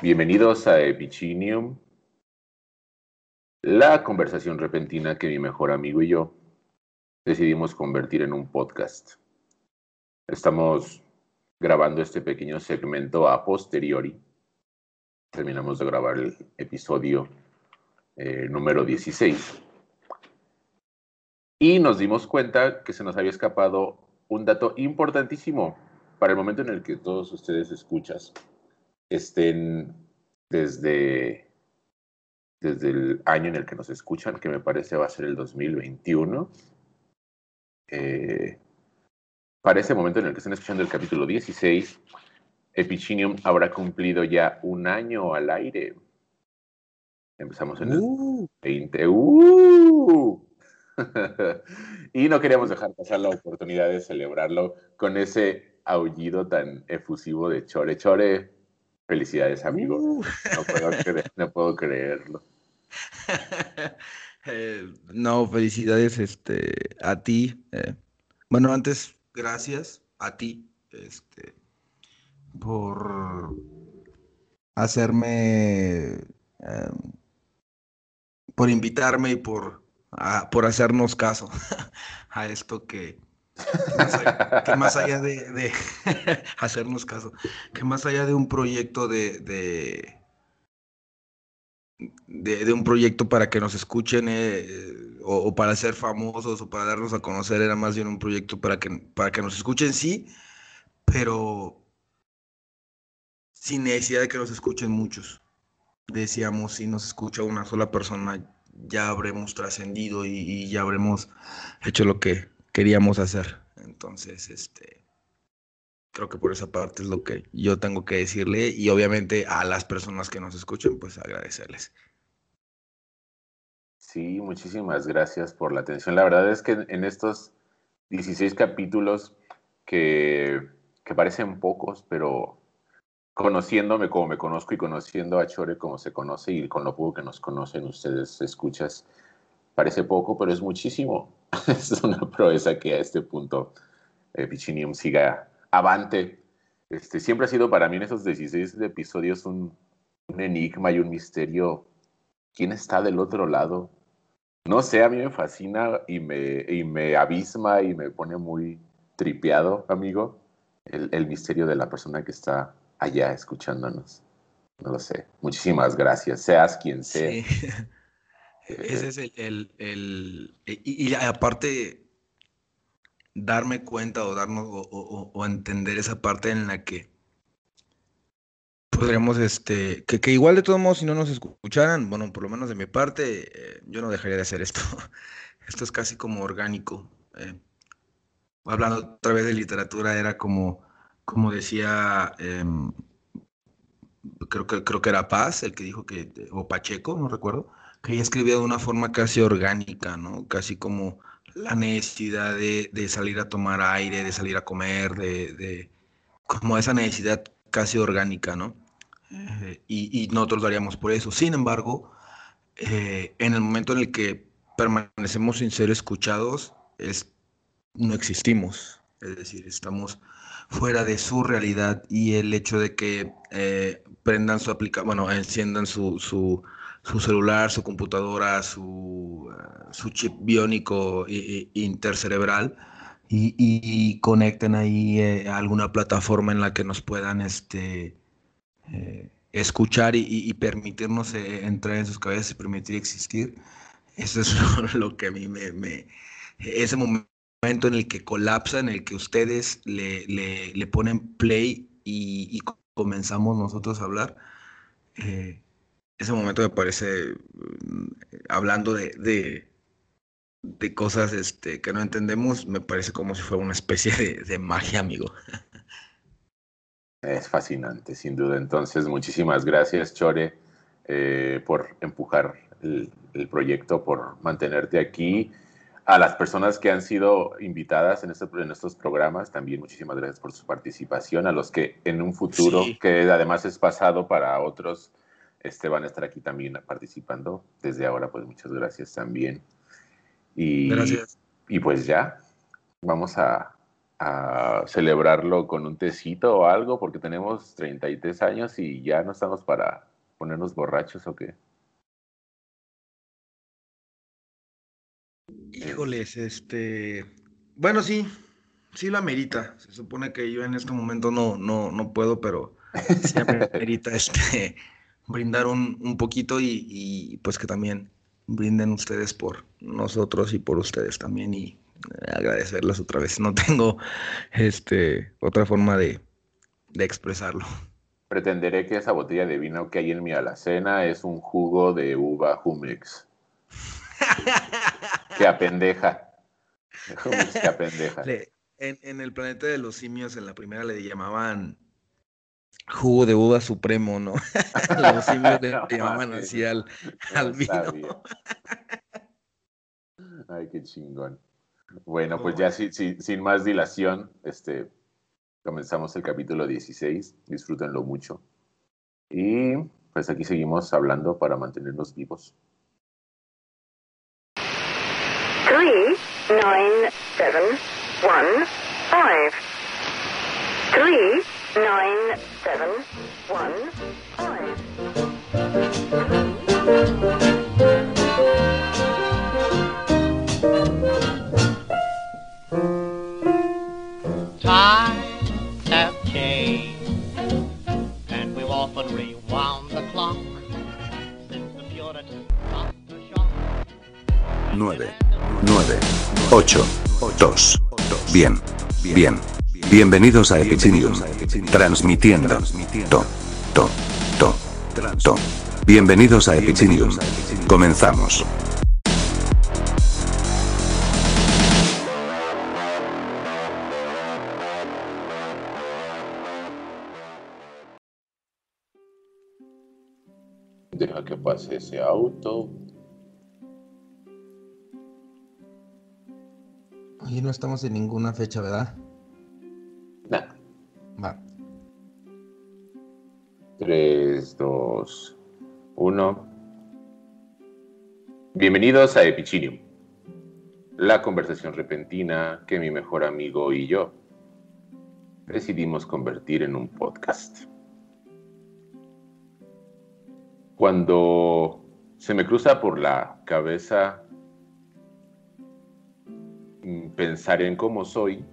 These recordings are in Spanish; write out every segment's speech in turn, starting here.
Bienvenidos a Epicinium, la conversación repentina que mi mejor amigo y yo decidimos convertir en un podcast. Estamos grabando este pequeño segmento a posteriori. Terminamos de grabar el episodio eh, número 16. Y nos dimos cuenta que se nos había escapado un dato importantísimo para el momento en el que todos ustedes escuchas estén desde, desde el año en el que nos escuchan, que me parece va a ser el 2021. Eh, para ese momento en el que estén escuchando el capítulo 16, Epicinium habrá cumplido ya un año al aire. Empezamos en el 20. Uh. ¡Uh! y no queríamos dejar pasar la oportunidad de celebrarlo con ese aullido tan efusivo de Chore Chore. Felicidades, amigo. Uh. No, puedo creerlo. Eh, no, felicidades este, a ti. Eh. bueno, antes, gracias a ti este, por hacerme, em, por invitarme y por, por hacernos caso a esto que, que más allá, de, hacernos caso, que más allá de un proyecto de, de, un proyecto para que nos escuchen eh, o, para ser famosos o para darnos a conocer, era más bien un proyecto para que, para que nos escuchen, sí, pero sin necesidad de que nos escuchen muchos. Decíamos, si nos escucha una sola persona, ya habremos trascendido y ya habremos hecho lo que queríamos hacer. Entonces, este, creo que por esa parte es lo que yo tengo que decirle y obviamente a las personas que nos escuchen, pues agradecerles. Sí, muchísimas gracias por la atención. La verdad es que en estos 16 capítulos que, que parecen pocos, pero conociéndome como me conozco y conociendo a Chore como se conoce y con lo poco que nos conocen ustedes escuchas, parece poco, pero es muchísimo. es una proeza que a este punto eh, Pichinium siga avante. Este, siempre ha sido para mí en esos 16 episodios un, enigma y un misterio. ¿Quién está del otro lado? No sé, a mí me fascina y me, y me abisma y me pone muy tripeado, amigo, el, el misterio de la persona que está allá escuchándonos. No lo sé. Muchísimas gracias, seas quien sea. Ese es el, el, e, y, aparte darme cuenta o darnos o, entender esa parte en la que podríamos, este, que, igual de todos modos si no nos escucharan, bueno, por lo menos de mi parte, eh, yo no dejaría de hacer esto. Esto es casi como orgánico. Eh. Hablando otra vez de literatura, era como, como decía, em, creo que creo que era Paz el que dijo que, o Pacheco, no recuerdo, que ella escribía de una forma casi orgánica, ¿no? Casi como la necesidad de, salir a tomar aire, de salir a comer, de, como esa necesidad casi orgánica, ¿no? Eh, y, nosotros lo haríamos por eso. Sin embargo, eh, en el momento en el que permanecemos sin ser escuchados, es, no existimos. Es decir, estamos fuera de su realidad y el hecho de que eh, prendan su aplicación, bueno, enciendan su, su su celular, su computadora, su, eh, su chip biónico intercerebral y, conecten ahí eh, alguna plataforma en la que nos puedan este, eh, escuchar y, permitirnos entrar en sus cabezas y permitir existir. Eso es lo, que a mí me, Ese momento en el que colapsa, en el que ustedes le, le, ponen play y, comenzamos nosotros a hablar ese momento me parece, mm, hablando de, de, cosas este, que no entendemos, me parece como si fuera una especie de, magia, amigo. Es fascinante, sin duda. Entonces, muchísimas gracias, Chore, eh, por empujar el, proyecto, por mantenerte aquí. A las personas que han sido invitadas en, este, en estos programas, también muchísimas gracias por su participación. A los que en un futuro, que además es pasado para otros, este, van a estar aquí también participando. Desde ahora, pues muchas gracias también. Y, gracias. Y pues ya, vamos a, a celebrarlo con un tecito o algo, porque tenemos 33 años y ya no estamos para ponernos borrachos o qué. Híjoles, este. Bueno, sí, sí lo amerita. Se supone que yo en este momento no, no, no puedo, pero sí amerita este, brindar un, un poquito y, y, pues que también brinden ustedes por nosotros y por ustedes también y agradecerlas otra vez. No tengo este, otra forma de, de expresarlo. Pretenderé que esa botella de vino que hay en mi alacena es un jugo de uva Jumex. que apendeja. Jumex que apendeja. Le, en, en, el planeta de los simios, en la primera le llamaban jugo de uva supremo, ¿no? los simios le, no, llamaban así al, al vino. Ay, qué chingón. Bueno, pues ya si, si, sin más dilación, este, comenzamos el capítulo 16. Disfrútenlo mucho. Y pues aquí seguimos hablando para mantenernos vivos. 3, 9, 7, 1, 5. 3, 9, 7, 1, 5. Times have changed, and we've often rewound the clock since the Puritans stopped the shock. 9, 9, 8, 2. Bien, bien. Bienvenidos a Epicinium. Transmitiendo. To, to, to, to. Bienvenidos a Epicinium. Comenzamos. Deja que pase ese auto. Ahí no estamos en ninguna fecha, ¿verdad? Va. 3, 2, 1. Bienvenidos a Epicinium, la conversación repentina que mi mejor amigo y yo decidimos convertir en un podcast. Cuando se me cruza por la cabeza pensar en cómo soy,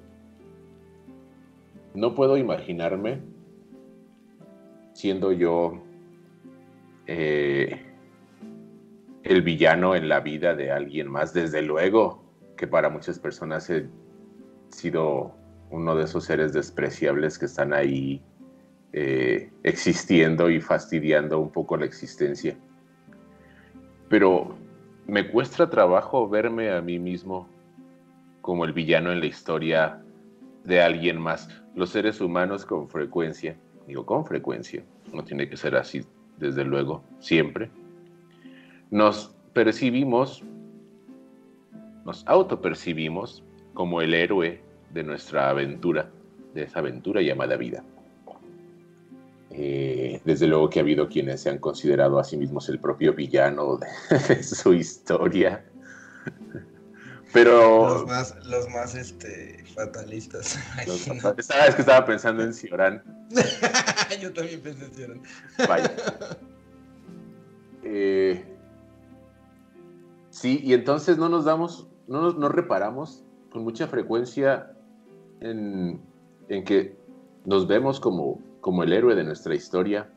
no puedo imaginarme siendo yo eh, el villano en la vida de alguien más. Desde luego que para muchas personas he sido uno de esos seres despreciables que están ahí eh, existiendo y fastidiando un poco la existencia. Pero me cuesta trabajo verme a mí mismo como el villano en la historia de alguien más. Los seres humanos con frecuencia, digo con frecuencia, no tiene que ser así desde luego, siempre, nos percibimos, nos autopercibimos como el héroe de nuestra aventura, de esa aventura llamada vida. Eh, desde luego que ha habido quienes se han considerado a sí mismos el propio villano de, de su historia. Pero. Los más, los más este, fatalistas. Los, es que estaba pensando en Cioran. Yo también pensé en Cioran. Vaya. Eh, sí, y entonces no nos damos, no nos no reparamos con mucha frecuencia en, en que nos vemos como como el héroe de nuestra historia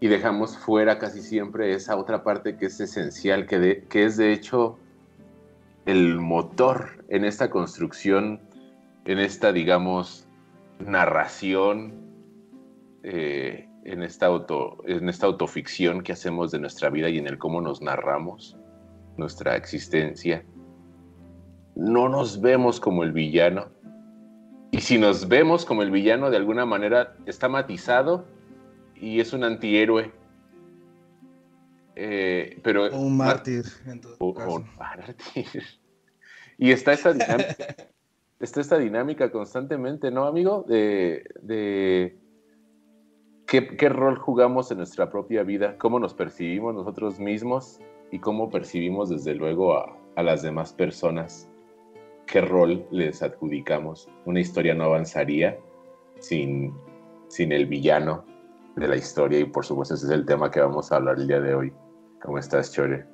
y dejamos fuera casi siempre esa otra parte que es esencial, que, de, que es de hecho el motor en esta construcción, en esta, digamos, narración, eh, en, esta auto, en esta autoficción que hacemos de nuestra vida y en el cómo nos narramos nuestra existencia. No nos vemos como el villano, y si nos vemos como el villano, de alguna manera está matizado y es un antihéroe. Eh, pero, o un mártir. En todo o, caso. un mártir. Y está esta dinámica, está esta dinámica constantemente, ¿no, amigo? De, de ¿qué, qué rol jugamos en nuestra propia vida, cómo nos percibimos nosotros mismos y cómo percibimos desde luego a, a las demás personas qué rol les adjudicamos. Una historia no avanzaría sin, sin el villano de la historia y por supuesto ese es el tema que vamos a hablar el día de hoy. ¿Cómo estás, Chore?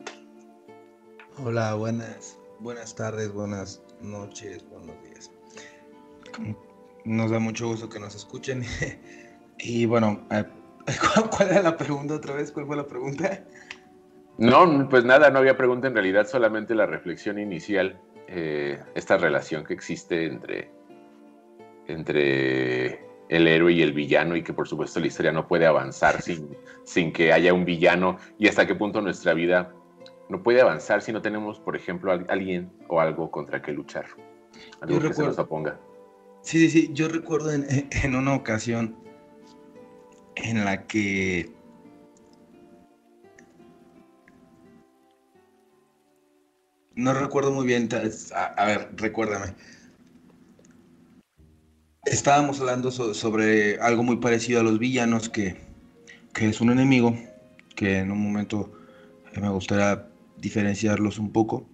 Hola, buenas, buenas tardes, buenas noches, buenos días. Nos da mucho gusto que nos escuchen. y bueno, eh, ¿cuál era la pregunta otra vez? ¿Cuál fue la pregunta? No, pues nada, no había pregunta en realidad, solamente la reflexión inicial, eh, esta relación que existe entre, entre el héroe y el villano y que por supuesto la historia no puede avanzar sin, sin que haya un villano y hasta qué punto nuestra vida no puede avanzar si no tenemos, por ejemplo, alguien o algo contra que luchar, algo que se nos oponga. Sí, sí, sí, yo recuerdo en, en una ocasión en la que No recuerdo muy bien. A, ver, recuérdame. Estábamos hablando sobre algo muy parecido a los villanos, que, es un enemigo, que en un momento me gustaría diferenciarlos un poco.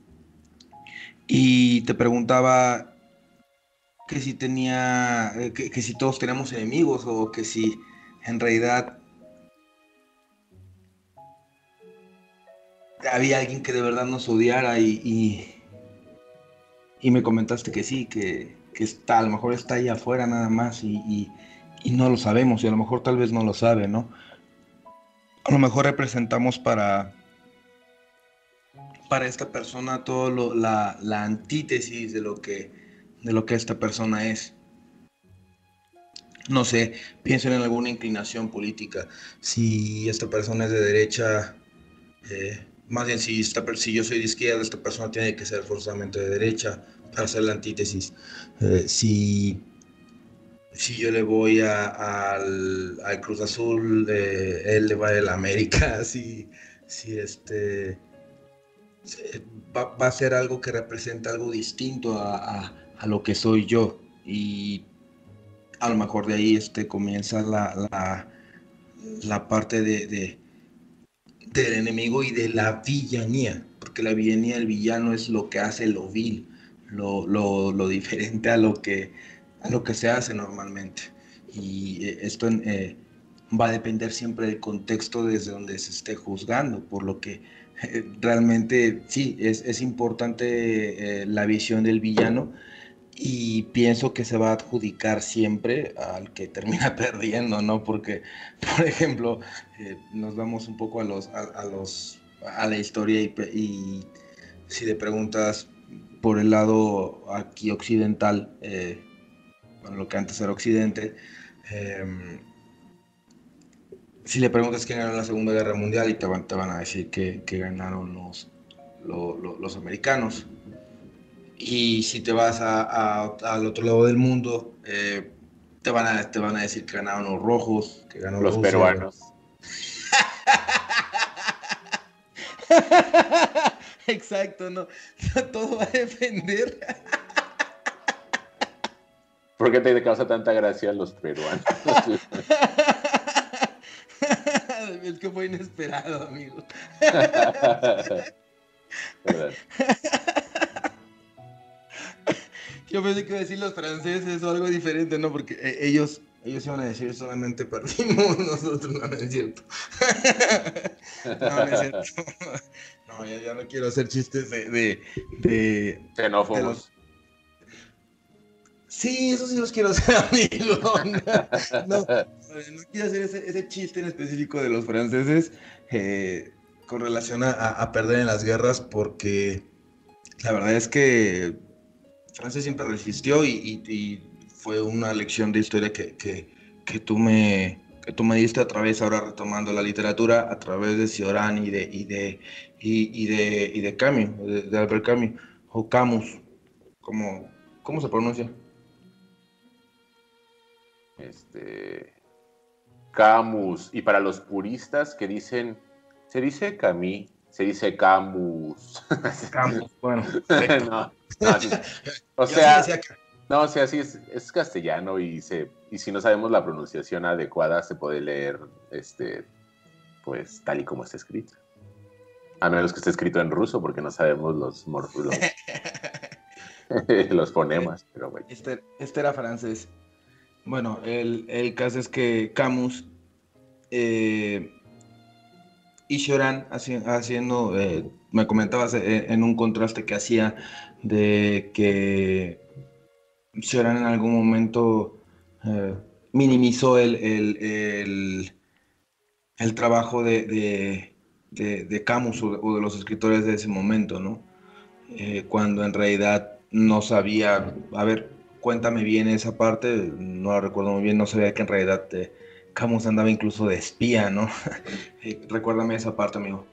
Y te preguntaba que si tenía, eh, que si todos tenemos enemigos o que si en realidad había alguien que de verdad nos odiara y, y, me comentaste que sí, que, está, a lo mejor está ahí afuera nada más y, no lo sabemos y a lo mejor tal vez no lo sabe, ¿no? A lo mejor representamos para, para esta persona todo la, la, antítesis de lo, que, de lo que esta persona es. No sé, piensen en alguna inclinación política. Si esta persona es de derecha, eh, más bien si, si yo soy de izquierda, esta persona tiene que ser forzosamente de derecha hacer la antítesis. Eh, si, si yo le voy al, Cruz Azul, eh, él le va a la América, si, si este, va, a ser algo que representa algo distinto a, lo que soy yo. Y a lo mejor de ahí este, comienza la, la, parte de del enemigo y de la villanía, porque la villanía, el villano es lo que hace lo vil, lo, lo, diferente a lo, que, a lo que se hace normalmente. Y eh, esto eh, va a depender siempre del contexto desde donde se esté juzgando, por lo que eh, realmente sí, es, es importante la visión del villano y pienso que se va a adjudicar siempre al que termina perdiendo, ¿no? Porque, por ejemplo, nos vamos un poco a los, a, los, a la historia y, si le preguntas por el lado aquí occidental, eh, bueno, lo que antes era occidente, em, si le preguntas quién ganó la Segunda Guerra Mundial y te van, te van a decir que, que ganaron los, los, los americanos. Y si te vas al otro lado del mundo, eh, te, van a, te van a decir que ganaron los rojos, que ganaron los peruanos. Exacto, no. Todo va a depender. ¿Por qué te causa tanta gracia los peruanos? es que fue inesperado, amigo. Yo pensé que iba a decir los franceses o algo diferente, ¿no? Porque eh, ellos, ellos iban a decir solamente perdimos nosotros, no, es cierto. no, no es cierto. No, ya, no quiero hacer chistes de... de, de Xenófobos. Sí, eso sí los quiero hacer, amigo. No, no, quiero hacer ese, ese, chiste en específico de los franceses eh, con relación a, a perder en las guerras porque la verdad es que Francia siempre resistió y, fue una lección de historia que, que, tú me, que tú me diste a través, ahora retomando la literatura, a través de Cioran y de, y de, y, de, y de Camus, de, Albert Camus, o Camus, como, ¿cómo se pronuncia? Este, Camus, y para los puristas que dicen, se dice Camus, se dice Camus. Camus, bueno. no. o sea, no, o sea, sí es, castellano y se y si no sabemos la pronunciación adecuada se puede leer este pues tal y como está escrito. A menos que esté escrito en ruso porque no sabemos los morfólogos. los fonemas, pero bueno. Este, este era francés. Bueno, el, el caso es que Camus eh, y haci- haciendo, eh, me comentabas eh, en un contraste que hacía de que Cioran en algún momento eh, minimizó el, el, el- trabajo de, de, de- Camus o de, los escritores de ese momento, ¿no? Eh, cuando en realidad no sabía, a ver, cuéntame bien esa parte, no la recuerdo muy bien, no sabía que en realidad eh, Camus andaba incluso de espía, ¿no? Recuérdame esa parte, amigo.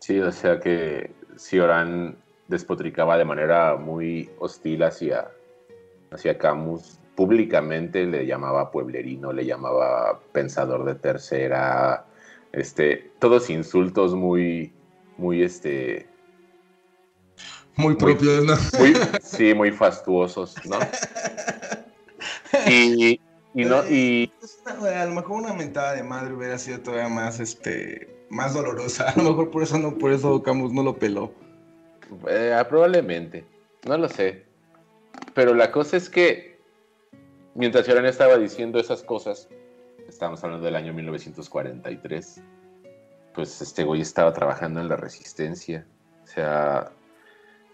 Sí, o sea que Cioran despotricaba de manera muy hostil hacia, hacia Camus. Públicamente le llamaba pueblerino, le llamaba pensador de tercera, este, todos insultos muy, muy, este, Muy propios, ¿no? muy, sí, muy fastuosos, ¿no? Y, y no, y Es una- a lo mejor una mentada de madre hubiera sido todavía más, este, más dolorosa. A lo mejor por eso no, por eso Camus no lo peló. Eh, ah, probablemente, no lo sé. Pero la cosa es que mientras Cioran estaba diciendo esas cosas, estamos hablando del año 1943, pues este güey estaba trabajando en la resistencia. O sea,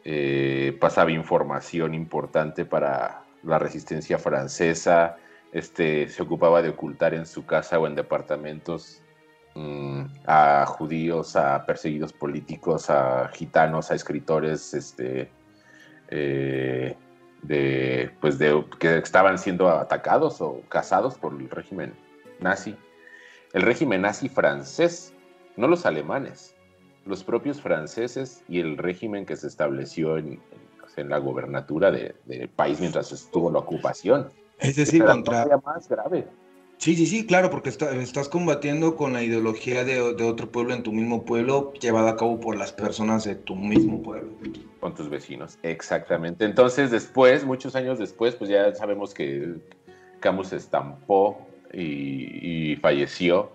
eh, pasaba información importante para la resistencia francesa, este, se ocupaba de ocultar en su casa o en departamentos a judíos, a perseguidos políticos, a gitanos, a escritores, este, eh, de, pues de, que estaban siendo atacados o cazados por el régimen nazi. El régimen nazi francés, no los alemanes, los propios franceses y el régimen que se estableció en, en- en la gobernatura de- del país mientras estuvo la ocupación. Es decir, contra... más grave. Sí, sí, sí, claro, porque está- estás combatiendo con la ideología de, otro pueblo en tu mismo pueblo, llevada a cabo por las personas de tu mismo pueblo. con tus vecinos. Exactamente. Entonces, después, muchos años después, pues ya sabemos que Camus estampó y, falleció.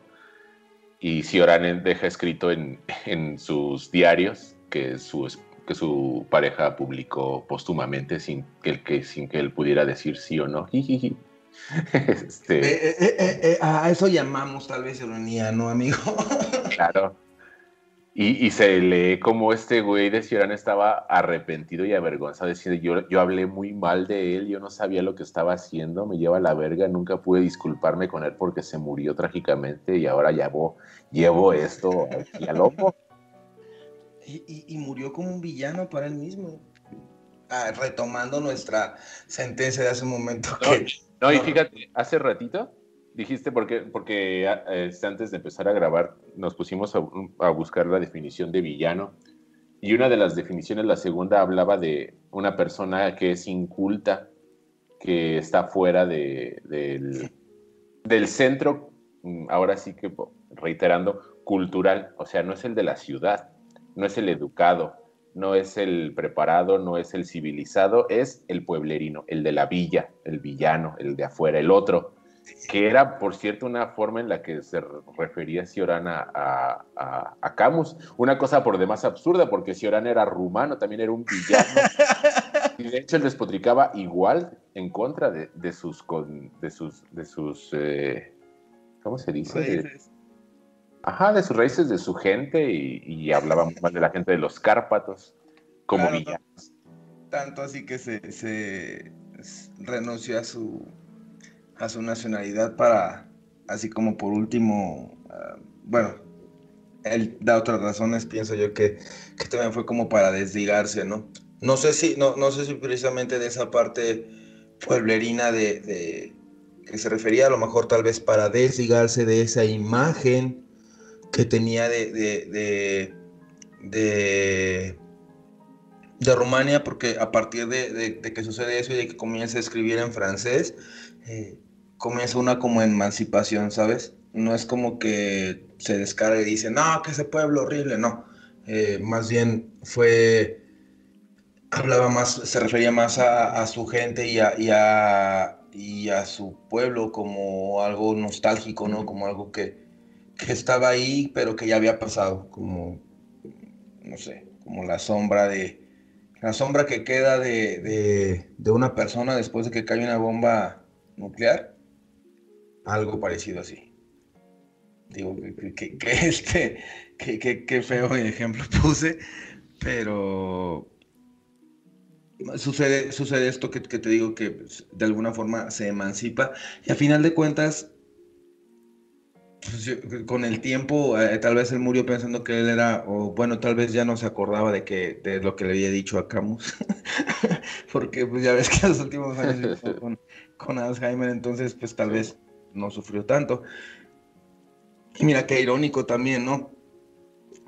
Y Cioran deja escrito en, sus diarios que su, que su pareja publicó póstumamente sin que, que, sin que él pudiera decir sí o no. Este, Eh, eh, eh, a eso llamamos tal vez ironía, ¿no, amigo? Claro. Y, y se lee como este güey de Cioran estaba arrepentido y avergonzado, diciendo, yo, yo hablé muy mal de él, yo no sabía lo que estaba haciendo, me lleva a la verga, nunca pude disculparme con él porque se murió trágicamente y ahora llevo, llevo esto aquí al lomo. Y, y- y murió como un villano para él mismo. Ah, retomando nuestra sentencia de hace un momento. Que, no, y No. fíjate, hace ratito dijiste, porque, porque ah, este, antes de empezar a grabar, nos pusimos a, a buscar la definición de villano. Y una de las definiciones, la segunda, hablaba de una persona que es inculta, que está fuera de- del, del centro, mm, ahora sí que reiterando, cultural. O sea, no es el de la ciudad, no es el educado, no es el preparado, no es el civilizado, es el pueblerino, el de la villa, el villano, el de afuera, el otro, que era, por cierto, una forma en la que se refería Cioran a, a, a- Camus. Una cosa por demás absurda, porque Cioran era rumano, también era un villano. Y de hecho él despotricaba igual en contra de, de sus, con- de sus, de sus eh, ¿cómo se dice? Ajá, de sus raíces, de su gente, y, y hablaba muy mal de la gente de los Cárpatos, como Claro. villanos. tanto así que se, se renunció a su, a su nacionalidad para, así como por último, ah, bueno, él da otras razones, pienso yo que, que también fue como para desligarse, ¿no? No sé si, no, no sé si precisamente de esa parte pueblerina de, de- que se refería a lo mejor tal vez para desligarse de esa imagen que tenía de, de, de, de, Rumania, porque a partir de que sucede eso y de que comienza a escribir en francés, eh, comienza una como emancipación, ¿sabes? No es como que se descarga y dice, no, que ese pueblo horrible, no. Eh, más bien fue, hablaba más, se refería más a, a su gente y a, y, a, y a su pueblo como algo nostálgico, ¿no? Como algo que, que estaba ahí, pero que ya había pasado, como, no sé, como la sombra de, la sombra que queda de, de, de una persona después de que cae una bomba nuclear, algo parecido así. Digo, que, que, que este, que, que, feo ejemplo puse, pero sucede, sucede esto que, te digo que pues, de alguna forma se emancipa y a final de cuentas con el tiempo, eh, tal vez él murió pensando que él era, o bueno, tal vez ya no se acordaba de que de lo que le había dicho a Camus, porque pues ya ves que en los últimos años con, con Alzheimer, entonces pues tal vez no sufrió tanto. Y mira qué irónico también, ¿no?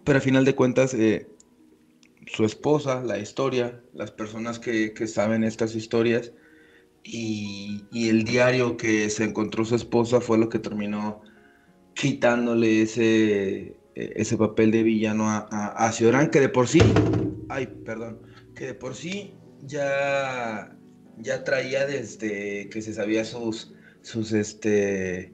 Pero al final de cuentas, eh, su esposa, la historia, las personas que, que saben estas historias y, y el diario que se encontró su esposa fue lo que terminó quitándole ese, eh, ese papel de villano a, a, a Ciorán, que de por sí, ay, perdón, que de por sí ya, ya traía desde que se sabía sus, sus este,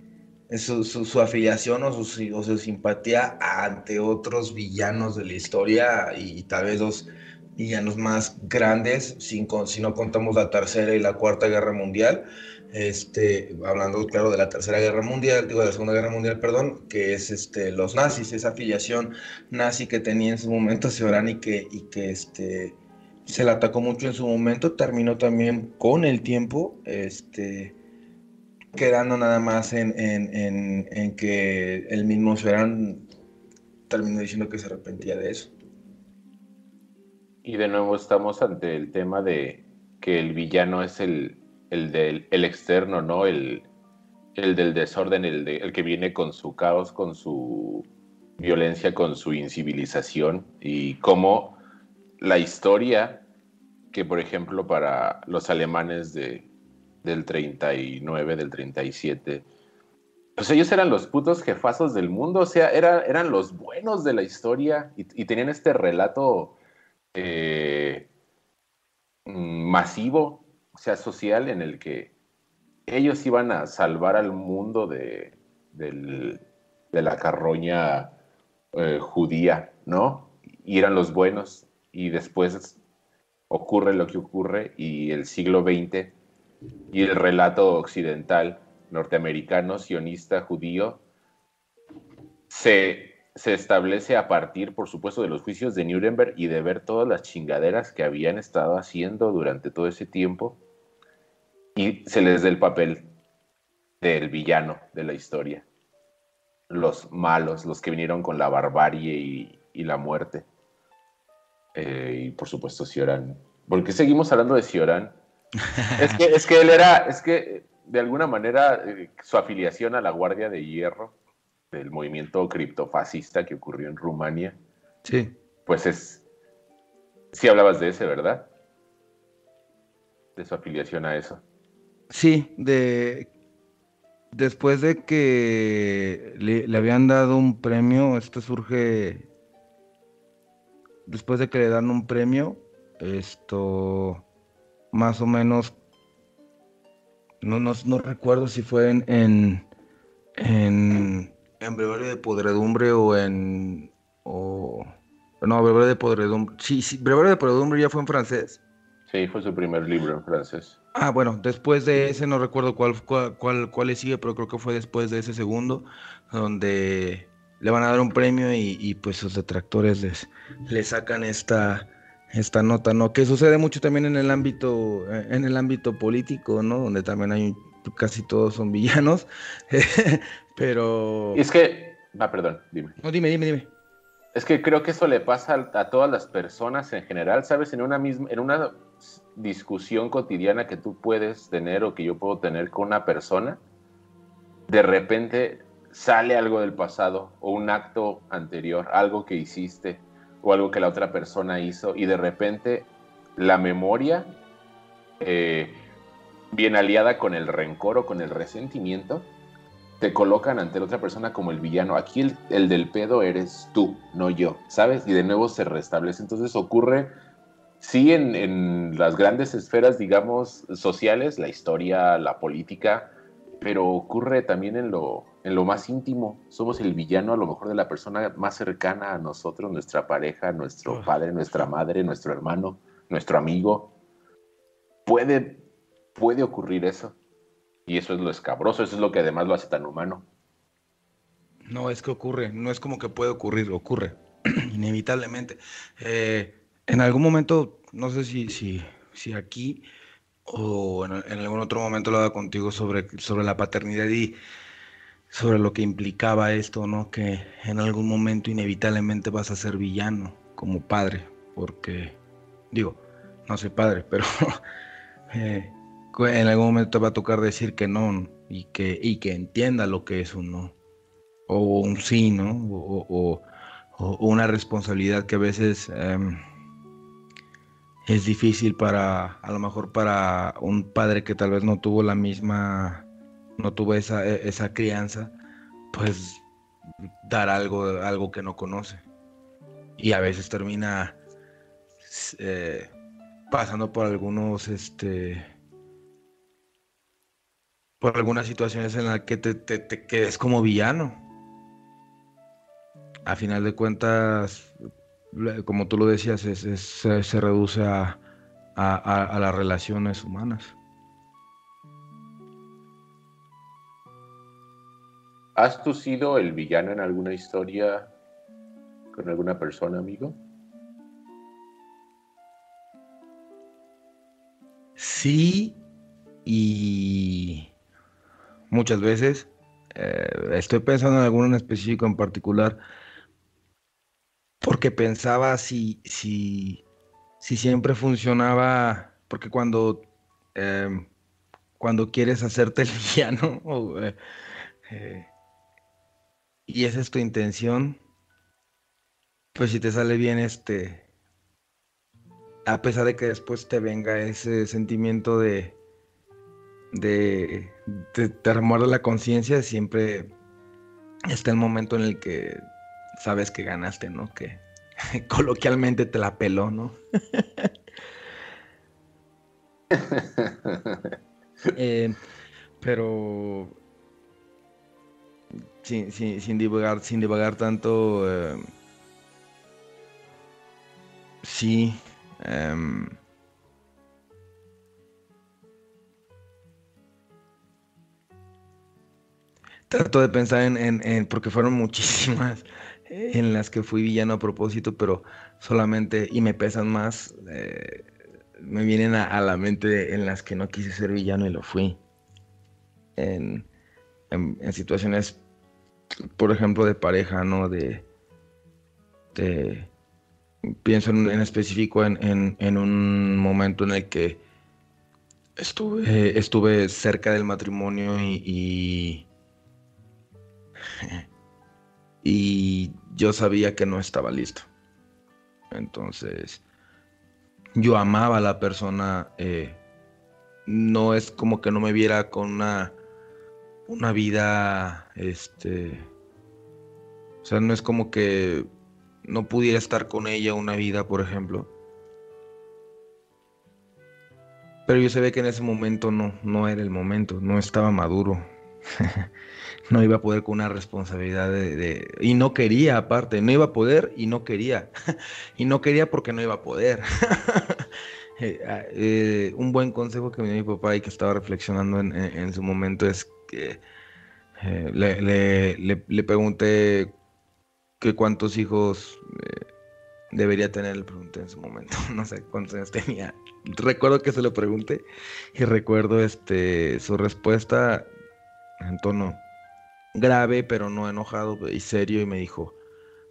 su, su, afiliación o su, o su simpatía ante otros villanos de la historia y, tal vez los villanos más grandes, sin, si no contamos la tercera y la cuarta guerra mundial este, hablando, claro, de la Tercera Guerra Mundial, digo, de la Segunda Guerra Mundial, perdón, que es este, los nazis, esa afiliación nazi que tenía en su momento Seorán y que, y que este, se la atacó mucho en su momento, terminó también con el tiempo, este, quedando nada más en, en, en, que el mismo Seorán terminó diciendo que se arrepentía de eso. Y de nuevo estamos ante el tema de que el villano es el, el del el externo, ¿no? El, el del desorden, el, el que viene con su caos, con su violencia, con su incivilización. Y cómo la historia, que por ejemplo para los alemanes de, del 39, del 37, pues ellos eran los putos jefazos del mundo, o sea, era- eran los buenos de la historia y, tenían este relato eh, masivo, sea, social, en el que ellos iban a salvar al mundo de, de la carroña eh, judía, ¿no? Y eran los buenos. Y después ocurre lo que ocurre y el siglo XX y el relato occidental, norteamericano, sionista, judío, se, se establece a partir, por supuesto, de los juicios de Nuremberg y de ver todas las chingaderas que habían estado haciendo durante todo ese tiempo y se les da el papel del villano de la historia. Los malos, los que vinieron con la barbarie y, y la muerte. Eh, y por supuesto Cioran. ¿Por qué seguimos hablando de Cioran? es, que, es que él era, es que de alguna manera eh, su afiliación a la Guardia de Hierro del movimiento criptofascista que ocurrió en Rumania, Sí. pues es, sí hablabas de ese, ¿verdad? De su afiliación a eso. Sí, de después de que le, habían dado un premio, esto surge después de que le dan un premio, esto más o menos no, no, no recuerdo si fue en en, en, en de Podredumbre o en o no, Brevario de Podredumbre. Sí, sí, Brevario de Podredumbre ya fue en francés. Sí, fue su primer libro en francés. Ah, bueno, después de ese no recuerdo cuál, cuál, cuál, cuál le sigue, pero creo que fue después de ese segundo, donde le van a dar un premio y, y, pues sus detractores les, le sacan esta, esta nota, ¿no? Que sucede mucho también en el ámbito, en el ámbito político, ¿no? Donde también hay casi todos son villanos. pero. Es que. Ah, perdón, dime. No, dime, dime, dime. Es que creo que eso le pasa a, a todas las personas en general, ¿sabes? En una misma, en una discusión cotidiana que tú puedes tener o que yo puedo tener con una persona, de repente sale algo del pasado o un acto anterior, algo que hiciste o algo que la otra persona hizo y de repente la memoria, eh, bien aliada con el rencor o con el resentimiento, te colocan ante la otra persona como el villano. Aquí el, el, del pedo eres tú, no yo, ¿sabes? Y de nuevo se restablece. Entonces ocurre, sí, en, en las grandes esferas, digamos, sociales, la historia, la política, pero ocurre también en lo, en lo más íntimo. Somos el villano a lo mejor de la persona más cercana a nosotros, nuestra pareja, nuestro padre, nuestra madre, nuestro hermano, nuestro amigo. Puede, puede ocurrir eso. Y eso es lo escabroso, eso es lo que además lo hace tan humano. No, es que ocurre, no es como que puede ocurrir, ocurre, inevitablemente. Eh, en algún momento, no sé si, si, si aquí o en, algún otro momento lo haga contigo sobre, sobre la paternidad y sobre lo que implicaba esto, ¿no? Que en algún momento inevitablemente vas a ser villano como padre, porque, digo, no soy padre, pero eh, en algún momento te va a tocar decir que no y que, y que entienda lo que es un no, o un sí, ¿no? O, una responsabilidad que a veces eh, es difícil para, a lo mejor para un padre que tal vez no tuvo la misma no tuve esa, e, esa crianza, pues dar algo, algo que no conoce. Y a veces termina eh, pasando por algunos, este, por algunas situaciones en las que te, te, quedes como villano. A final de cuentas, como tú lo decías, se reduce a, a las relaciones humanas. ¿Has tú sido el villano en alguna historia con alguna persona, amigo? Sí, y muchas veces. Eh, estoy pensando en alguno en específico en particular, porque pensaba si, si, si siempre funcionaba, porque cuando, eh, cuando quieres hacerte el villano, eh, eh y esa es tu intención, pues si te sale bien este, a pesar de que después te venga ese sentimiento de, de, de, de la conciencia, siempre está el momento en el que sabes que ganaste, ¿no? Que coloquialmente te la peló, ¿no? eh, pero sin, sin, sin divagar, sin divagar tanto, eh, sí. Eh, trato de pensar en, en, en, porque fueron muchísimas en las que fui villano a propósito, pero solamente, y me pesan más, eh, me vienen a, la mente en las que no quise ser villano y lo fui. En, en, situaciones por ejemplo, de pareja, ¿no? De, de pienso en, en específico en, un momento en el que estuve, estuve cerca del matrimonio y, y, y yo sabía que no estaba listo. Entonces, yo amaba a la persona, eh, no es como que no me viera con una una vida, este, o sea, no es como que no pudiera estar con ella una vida, por ejemplo. Pero yo sabía que en ese momento no, no era el momento, no estaba maduro. no iba a poder con una responsabilidad de, Y no quería, aparte, no iba a poder y no quería. y no quería porque no iba a poder. eh, eh, un buen consejo que me dio mi papá y que estaba reflexionando en, en, su momento es que eh, le, le, le, le, pregunté que cuántos hijos debería tener, le pregunté en su momento, no sé cuántos años tenía. Recuerdo que se lo pregunté y recuerdo este su respuesta en tono grave, pero no enojado y serio, y me dijo,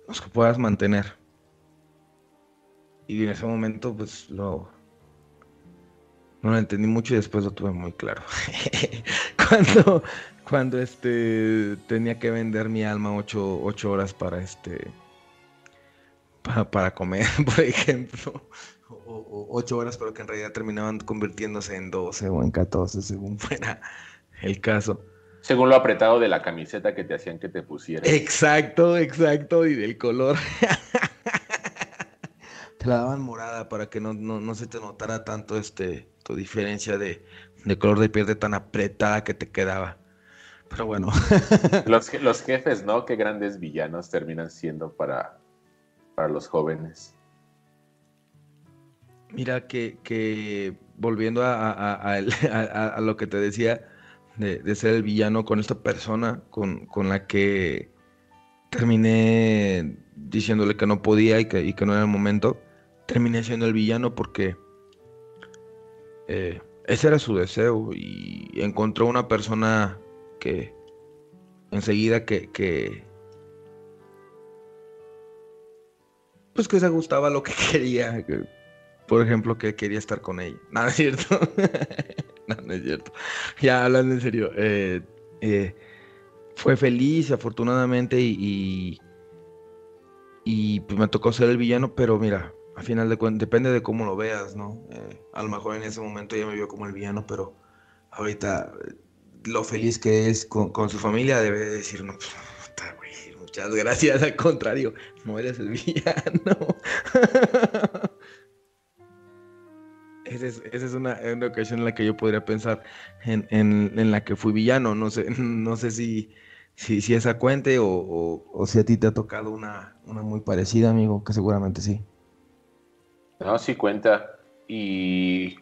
los que puedas mantener. Y en ese momento, pues lo, no lo entendí mucho y después lo tuve muy claro. cuando, cuando este tenía que vender mi alma ocho, ocho horas para este para, para, comer, por ejemplo. O, o, ocho horas, pero que en realidad terminaban convirtiéndose en 12 o en 14, según fuera el caso. Según lo apretado de la camiseta que te hacían que te pusieras. Exacto, exacto, y del color. te la daban morada para que no, no, no se te notara tanto este tu diferencia de, de, color de piel de tan apretada que te quedaba. Pero bueno. los, los, jefes, ¿no? Qué grandes villanos terminan siendo para, para los jóvenes. Mira que, que volviendo a, a- a- lo que te decía de, ser el villano con esta persona con, con la que terminé diciéndole que no podía y que, y que no era el momento, terminé siendo el villano porque eh, ese era su deseo y encontró una persona que enseguida que, que pues que se gustaba lo que quería, que, por ejemplo, que quería estar con ella. No es cierto. no, no es cierto. Ya hablando en serio, eh, eh, fue feliz afortunadamente y, y, pues me tocó ser el villano, pero mira, a final de cuentas depende de cómo lo veas, ¿no? Eh, a lo mejor en ese momento ella me vio como el villano, pero ahorita lo feliz que es con, su familia debe de decir, no, pues, muchas gracias, al contrario, no eres el villano. Esa es, una, una ocasión en la que yo podría pensar en, en- la que fui villano. No sé, no sé si, si, si esa cuente o, o- o si a ti te ha tocado una, una muy parecida, amigo, que seguramente sí. No, sí cuenta. Y,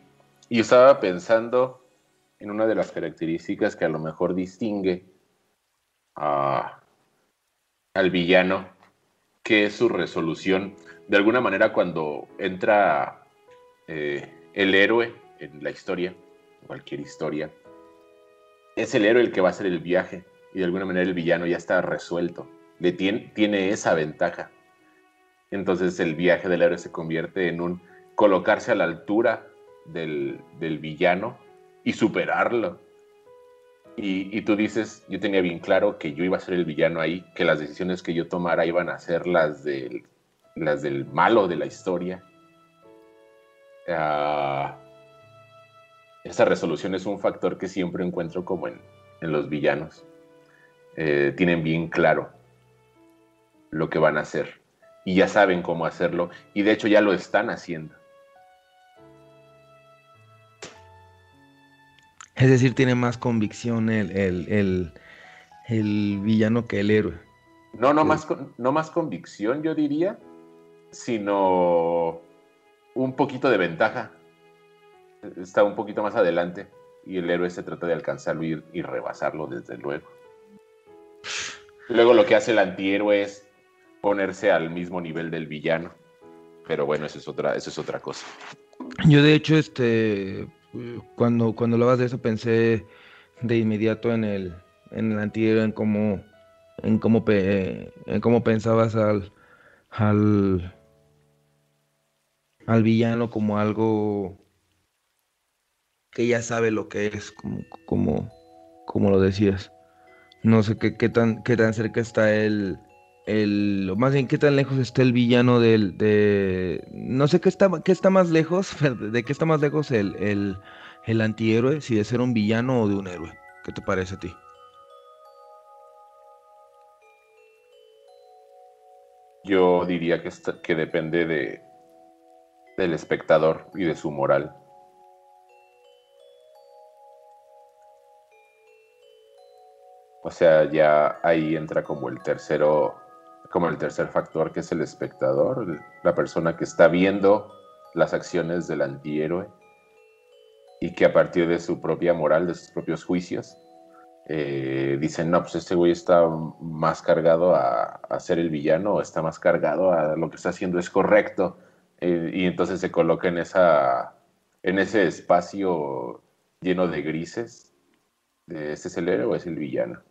y estaba pensando en una de las características que a lo mejor distingue a- al villano, que es su resolución. De alguna manera, cuando entra eh, el héroe en la historia, cualquier historia, es el héroe el que va a hacer el viaje y de alguna manera el villano ya está resuelto. Le tiene, tiene esa ventaja. Entonces el viaje del héroe se convierte en un colocarse a la altura del, del villano y superarlo. Y, tú dices, yo tenía bien claro que yo iba a ser el villano ahí, que las decisiones que yo tomara iban a ser las del, las del malo de la historia. Ah, esa resolución es un factor que siempre encuentro como en, en los villanos. Eh, tienen bien claro lo que van a hacer y ya saben cómo hacerlo y de hecho ya lo están haciendo. Es decir, tiene más convicción el, el, el, el villano que el héroe. No, no, Sí. más, no más convicción, yo diría, sino un poquito de ventaja. Está un poquito más adelante y el héroe se trata de alcanzarlo y, y rebasarlo, desde luego. Luego lo que hace el antihéroe es ponerse al mismo nivel del villano. Pero bueno, eso es otra, eso es otra cosa. Yo de hecho, este, cuando, cuando hablabas de eso pensé de inmediato en el, en el antihéroe, en cómo, en cómo, en cómo pensabas al, al villano como algo que ya sabe lo que es, como, como, como lo decías. No sé qué, qué tan, qué tan cerca está el, el, más bien qué tan lejos está el villano del, de, no sé qué está, qué está más lejos, de qué está más lejos el, el, el antihéroe, si de ser un villano o de un héroe. ¿Qué te parece a ti? Yo diría que, está- que depende de, del espectador y de su moral. O sea, ya ahí entra como el tercero, como el tercer factor que es el espectador, la persona que está viendo las acciones del antihéroe y que a partir de su propia moral, de sus propios juicios, eh, dicen, no, pues este güey está más cargado a, a ser el villano está más cargado a lo que está haciendo es correcto. Eh, y entonces se coloca en, esa, en ese espacio lleno de grises. De, ¿Este es el héroe o es el villano?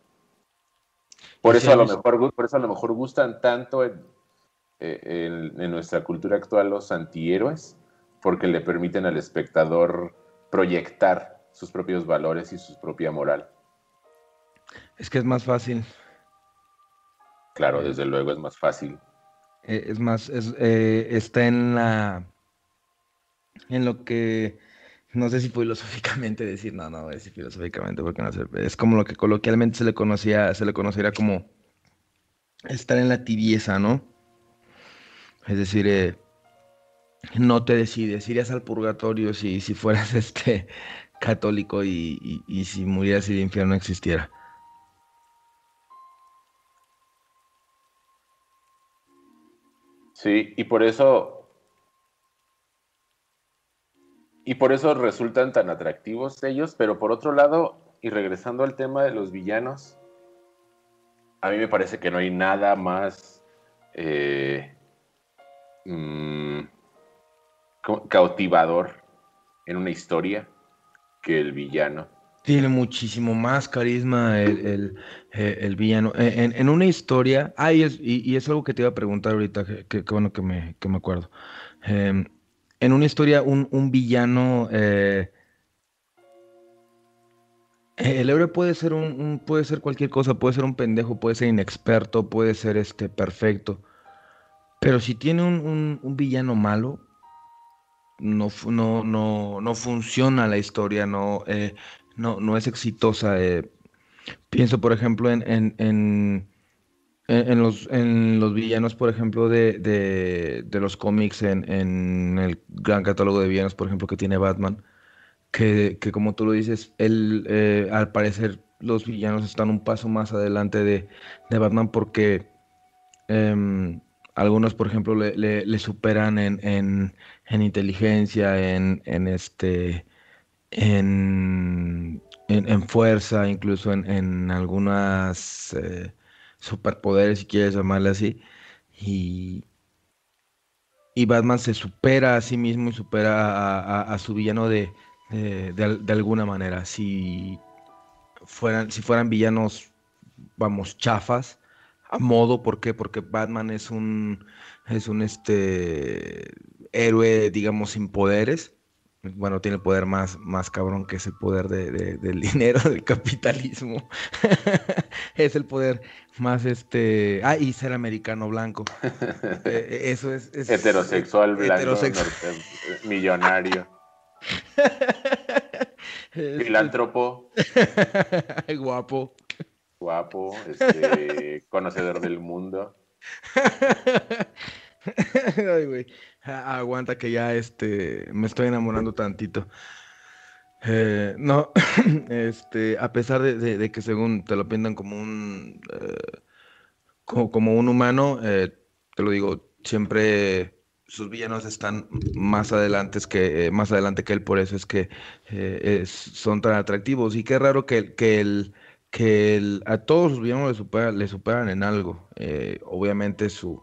Por eso, a lo mejor, por eso a lo mejor gustan tanto en, eh, en- en nuestra cultura actual los antihéroes, porque le permiten al espectador proyectar sus propios valores y su propia moral. Es que es más fácil, Claro, Eh. desde luego es más fácil. Eh, es más, es, eh, está en la, en lo que, no sé si filosóficamente decir, no, no voy a decir filosóficamente porque no sé, es como lo que coloquialmente se le conocía, se le conocería como estar en la tibieza, ¿no? Es decir, eh, no te decides, irías al purgatorio si, si fueras este católico y, y- y si murieras y el infierno existiera. Sí, y por eso y por eso resultan tan atractivos ellos, pero por otro lado, y regresando al tema de los villanos, a mí me parece que no hay nada más eh, mm, cautivador en una historia que el villano. Tiene muchísimo más carisma el, el, eh, el villano. En, en- en una historia, ah, y es, y, y es algo que te iba a preguntar ahorita, que, bueno que me, que me acuerdo. Em, en una historia, un, un villano, eh, el héroe puede ser un, puede ser cualquier cosa, puede ser un pendejo, puede ser inexperto, puede ser este perfecto. Pero si tiene un, un- un villano malo, no, no, no, no funciona la historia, no, eh, no, no es exitosa. eh. Pienso, por ejemplo, en, en, en, en- los, en los villanos, por ejemplo, de, de, de los cómics, en, en el gran catálogo de villanos, por ejemplo, que tiene Batman, que, que como tú lo dices, él, eh, al parecer, los villanos están un paso más adelante de, de Batman porque em, algunos, por ejemplo, le, le- le superan en, en, en inteligencia, en, en este, en, en, en fuerza, incluso en, en algunas eh, superpoderes, si quieres llamarle así. Y, y Batman se supera a sí mismo y supera a, a- su villano de, de, de alguna manera. Si fueran, si fueran villanos, vamos, chafas, a modo, ¿por qué? Porque Batman es un, es un este, héroe, digamos, sin poderes. Bueno, tiene el poder más, más cabrón que es el poder de- de- del dinero, del capitalismo. es el poder más este. Ah, y ser americano blanco. Eh, eso es. es- Heterosexual, blanco, heterosexual. norte- millonario, Este, filántropo, guapo. guapo, este, conocedor del mundo. Ay, güey. A- Aguanta que ya este me estoy enamorando tantito. Eh, no, este, a pesar de, que según te lo pintan como un eh, co- como, un humano, eh, te lo digo, siempre sus villanos están más adelante que más adelante que él, por eso es que son tan atractivos. Y qué raro que, que el que el- a todos los villanos le superan, le superan en algo. Obviamente su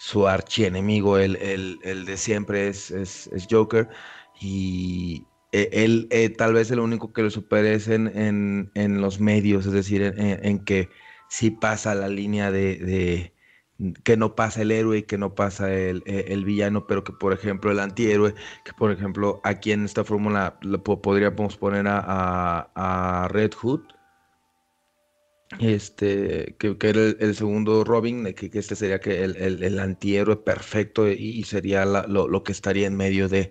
su archienemigo, el, el, el de siempre es, es, es Joker, y eh, él eh, tal vez el único que lo supere es en, en, en los medios, es decir, en, que sí pasa la línea de, de que no pasa el héroe y que no pasa el, eh, el villano, pero que por ejemplo el antihéroe, que por ejemplo aquí en esta fórmula podríamos poner a- a Red Hood, este, que, que era el, el segundo Robin, que, que este sería que el, el- el antihéroe perfecto y, sería la- lo, lo que estaría en medio de,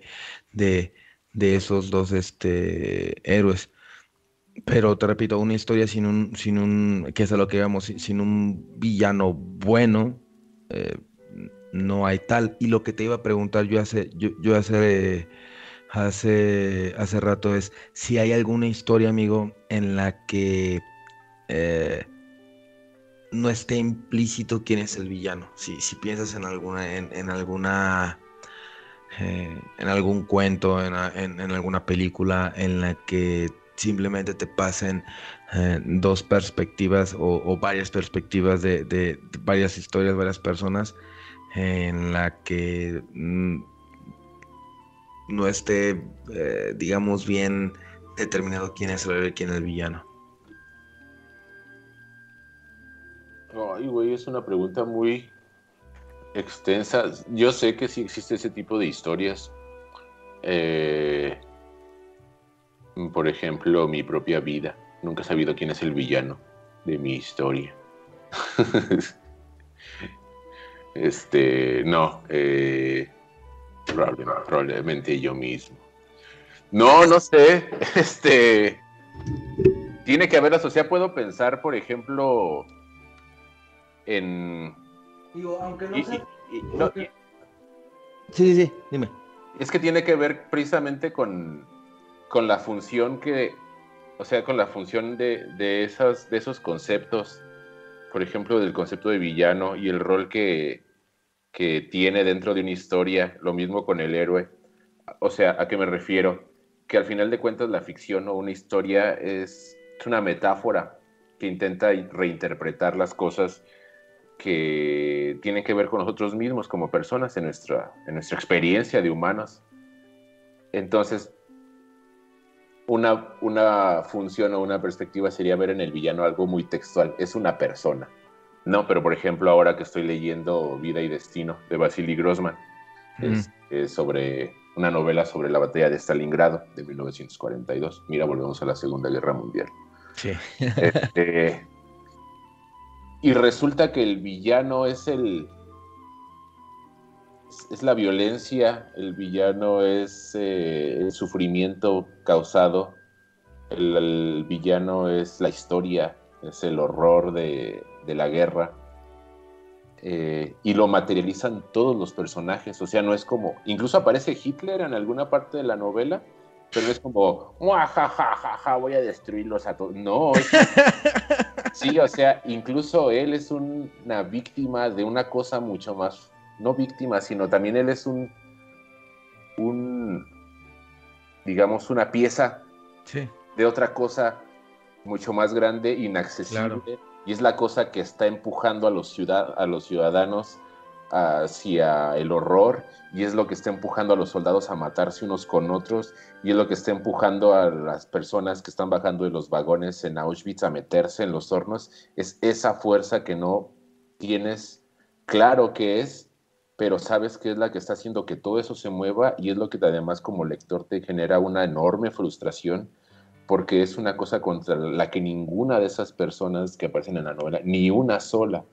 de, de esos dos este, héroes. Pero te repito, una historia sin un, sin un, que es lo que sin un villano bueno, eh, no hay tal. Y lo que te iba a preguntar yo hace, yo, yo hace, hace, hace rato es si hay alguna historia, amigo, en la que eh, no esté implícito quién es el villano. Si, piensas en alguna, en, alguna, eh, en algún cuento, en, alguna película en la que simplemente te pasen eh, dos perspectivas o, varias perspectivas de, varias historias, varias personas, en la que mm, no esté, digamos, bien determinado quién es el héroe quién es el villano. Ay, güey, es una pregunta muy extensa. Yo sé que sí existe ese tipo de historias. Eh, por ejemplo, mi propia vida. Nunca he sabido quién es el villano de mi historia. este, no, eh, probablemente, probablemente yo mismo. No, no sé. Este, tiene que haber asociado. Puedo pensar, por ejemplo, en. Digo, aunque y- y- y- no, y- Sí, sí, sí, dime. es que tiene que ver precisamente con, con la función que, o sea, con la función de, de, esas, de esos conceptos, por ejemplo, del concepto de villano y el rol que, que tiene dentro de una historia, lo mismo con el héroe. o sea, ¿a qué me refiero? Que al final de cuentas la ficción o una historia es, es una metáfora que intenta reinterpretar las cosas que tienen que ver con nosotros mismos como personas en nuestra, en nuestra experiencia de humanos. Entonces, una, una función o una perspectiva sería ver en el villano algo muy textual. Es una persona. No, pero por ejemplo, ahora que estoy leyendo Vida y Destino de Vasily Grossman, es, es sobre una novela sobre la batalla de Stalingrado de 1942. Mira, volvemos a la Segunda Guerra Mundial. Sí. Este, y resulta que el villano es el. Es la violencia, el villano es eh, el sufrimiento causado, el, villano es la historia, es el horror de, la guerra. eh, y lo materializan todos los personajes, o sea, no es como, incluso aparece Hitler en alguna parte de la novela, pero es como, ja, voy a destruirlos a todos. No, es- sí, o sea, incluso él es un- una víctima de una cosa mucho más, no víctima, sino también él es un, un digamos, una pieza Sí. de otra cosa mucho más grande, inaccesible, Claro. y es la cosa que está empujando a los, ciudad- a los ciudadanos hacia el horror, y es lo que está empujando a los soldados a matarse unos con otros, y es lo que está empujando a las personas que están bajando de los vagones en Auschwitz a meterse en los hornos, es esa fuerza que no tienes. Claro que es, pero sabes que es la que está haciendo que todo eso se mueva y es lo que además como lector te genera una enorme frustración porque es una cosa contra la que ninguna de esas personas que aparecen en la novela, ni una sola,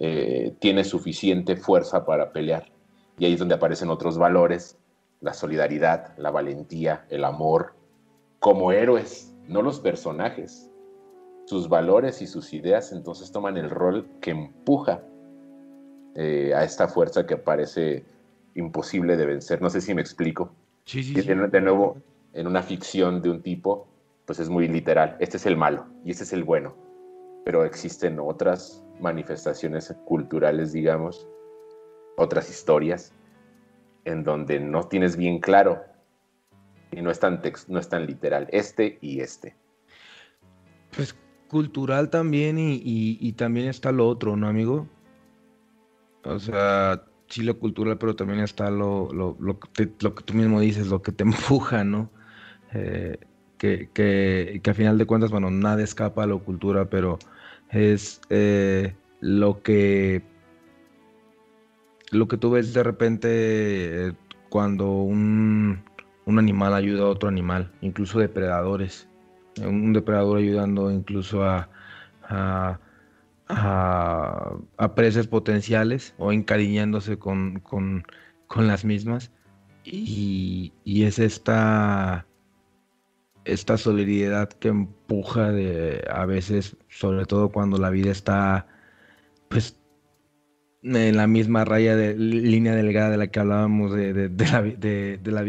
eh, tiene suficiente fuerza para pelear. Y ahí es donde aparecen otros valores, la solidaridad, la valentía, el amor, como héroes, no los personajes. Sus valores y sus ideas entonces toman el rol que empuja eh, a esta fuerza que parece imposible de vencer. No sé si me explico. Sí, sí, de nuevo, en una ficción de un tipo, pues es muy literal. Este es el malo y este es el bueno. Pero existen otras manifestaciones culturales, digamos, otras historias, en donde no tienes bien claro y no es tan, tex- no es tan literal. Este y este. Pues cultural también y, y- también está lo otro, ¿no, amigo? O sea, sí lo cultural, pero también está lo, lo, lo que tú mismo dices, lo que te empuja, ¿no? Eh, que, que, que a final de cuentas, bueno, nada escapa a lo cultura, pero es eh, lo que lo que tú ves de repente eh, cuando un, un animal ayuda a otro animal, incluso depredadores un depredador ayudando incluso a, a, a- a presas potenciales o encariñándose con, con- con las mismas. Y, y es esta, esta solidaridad que empuja a veces, sobre todo cuando la vida está pues en la misma raya de línea delgada de la que hablábamos de, de- la, de- la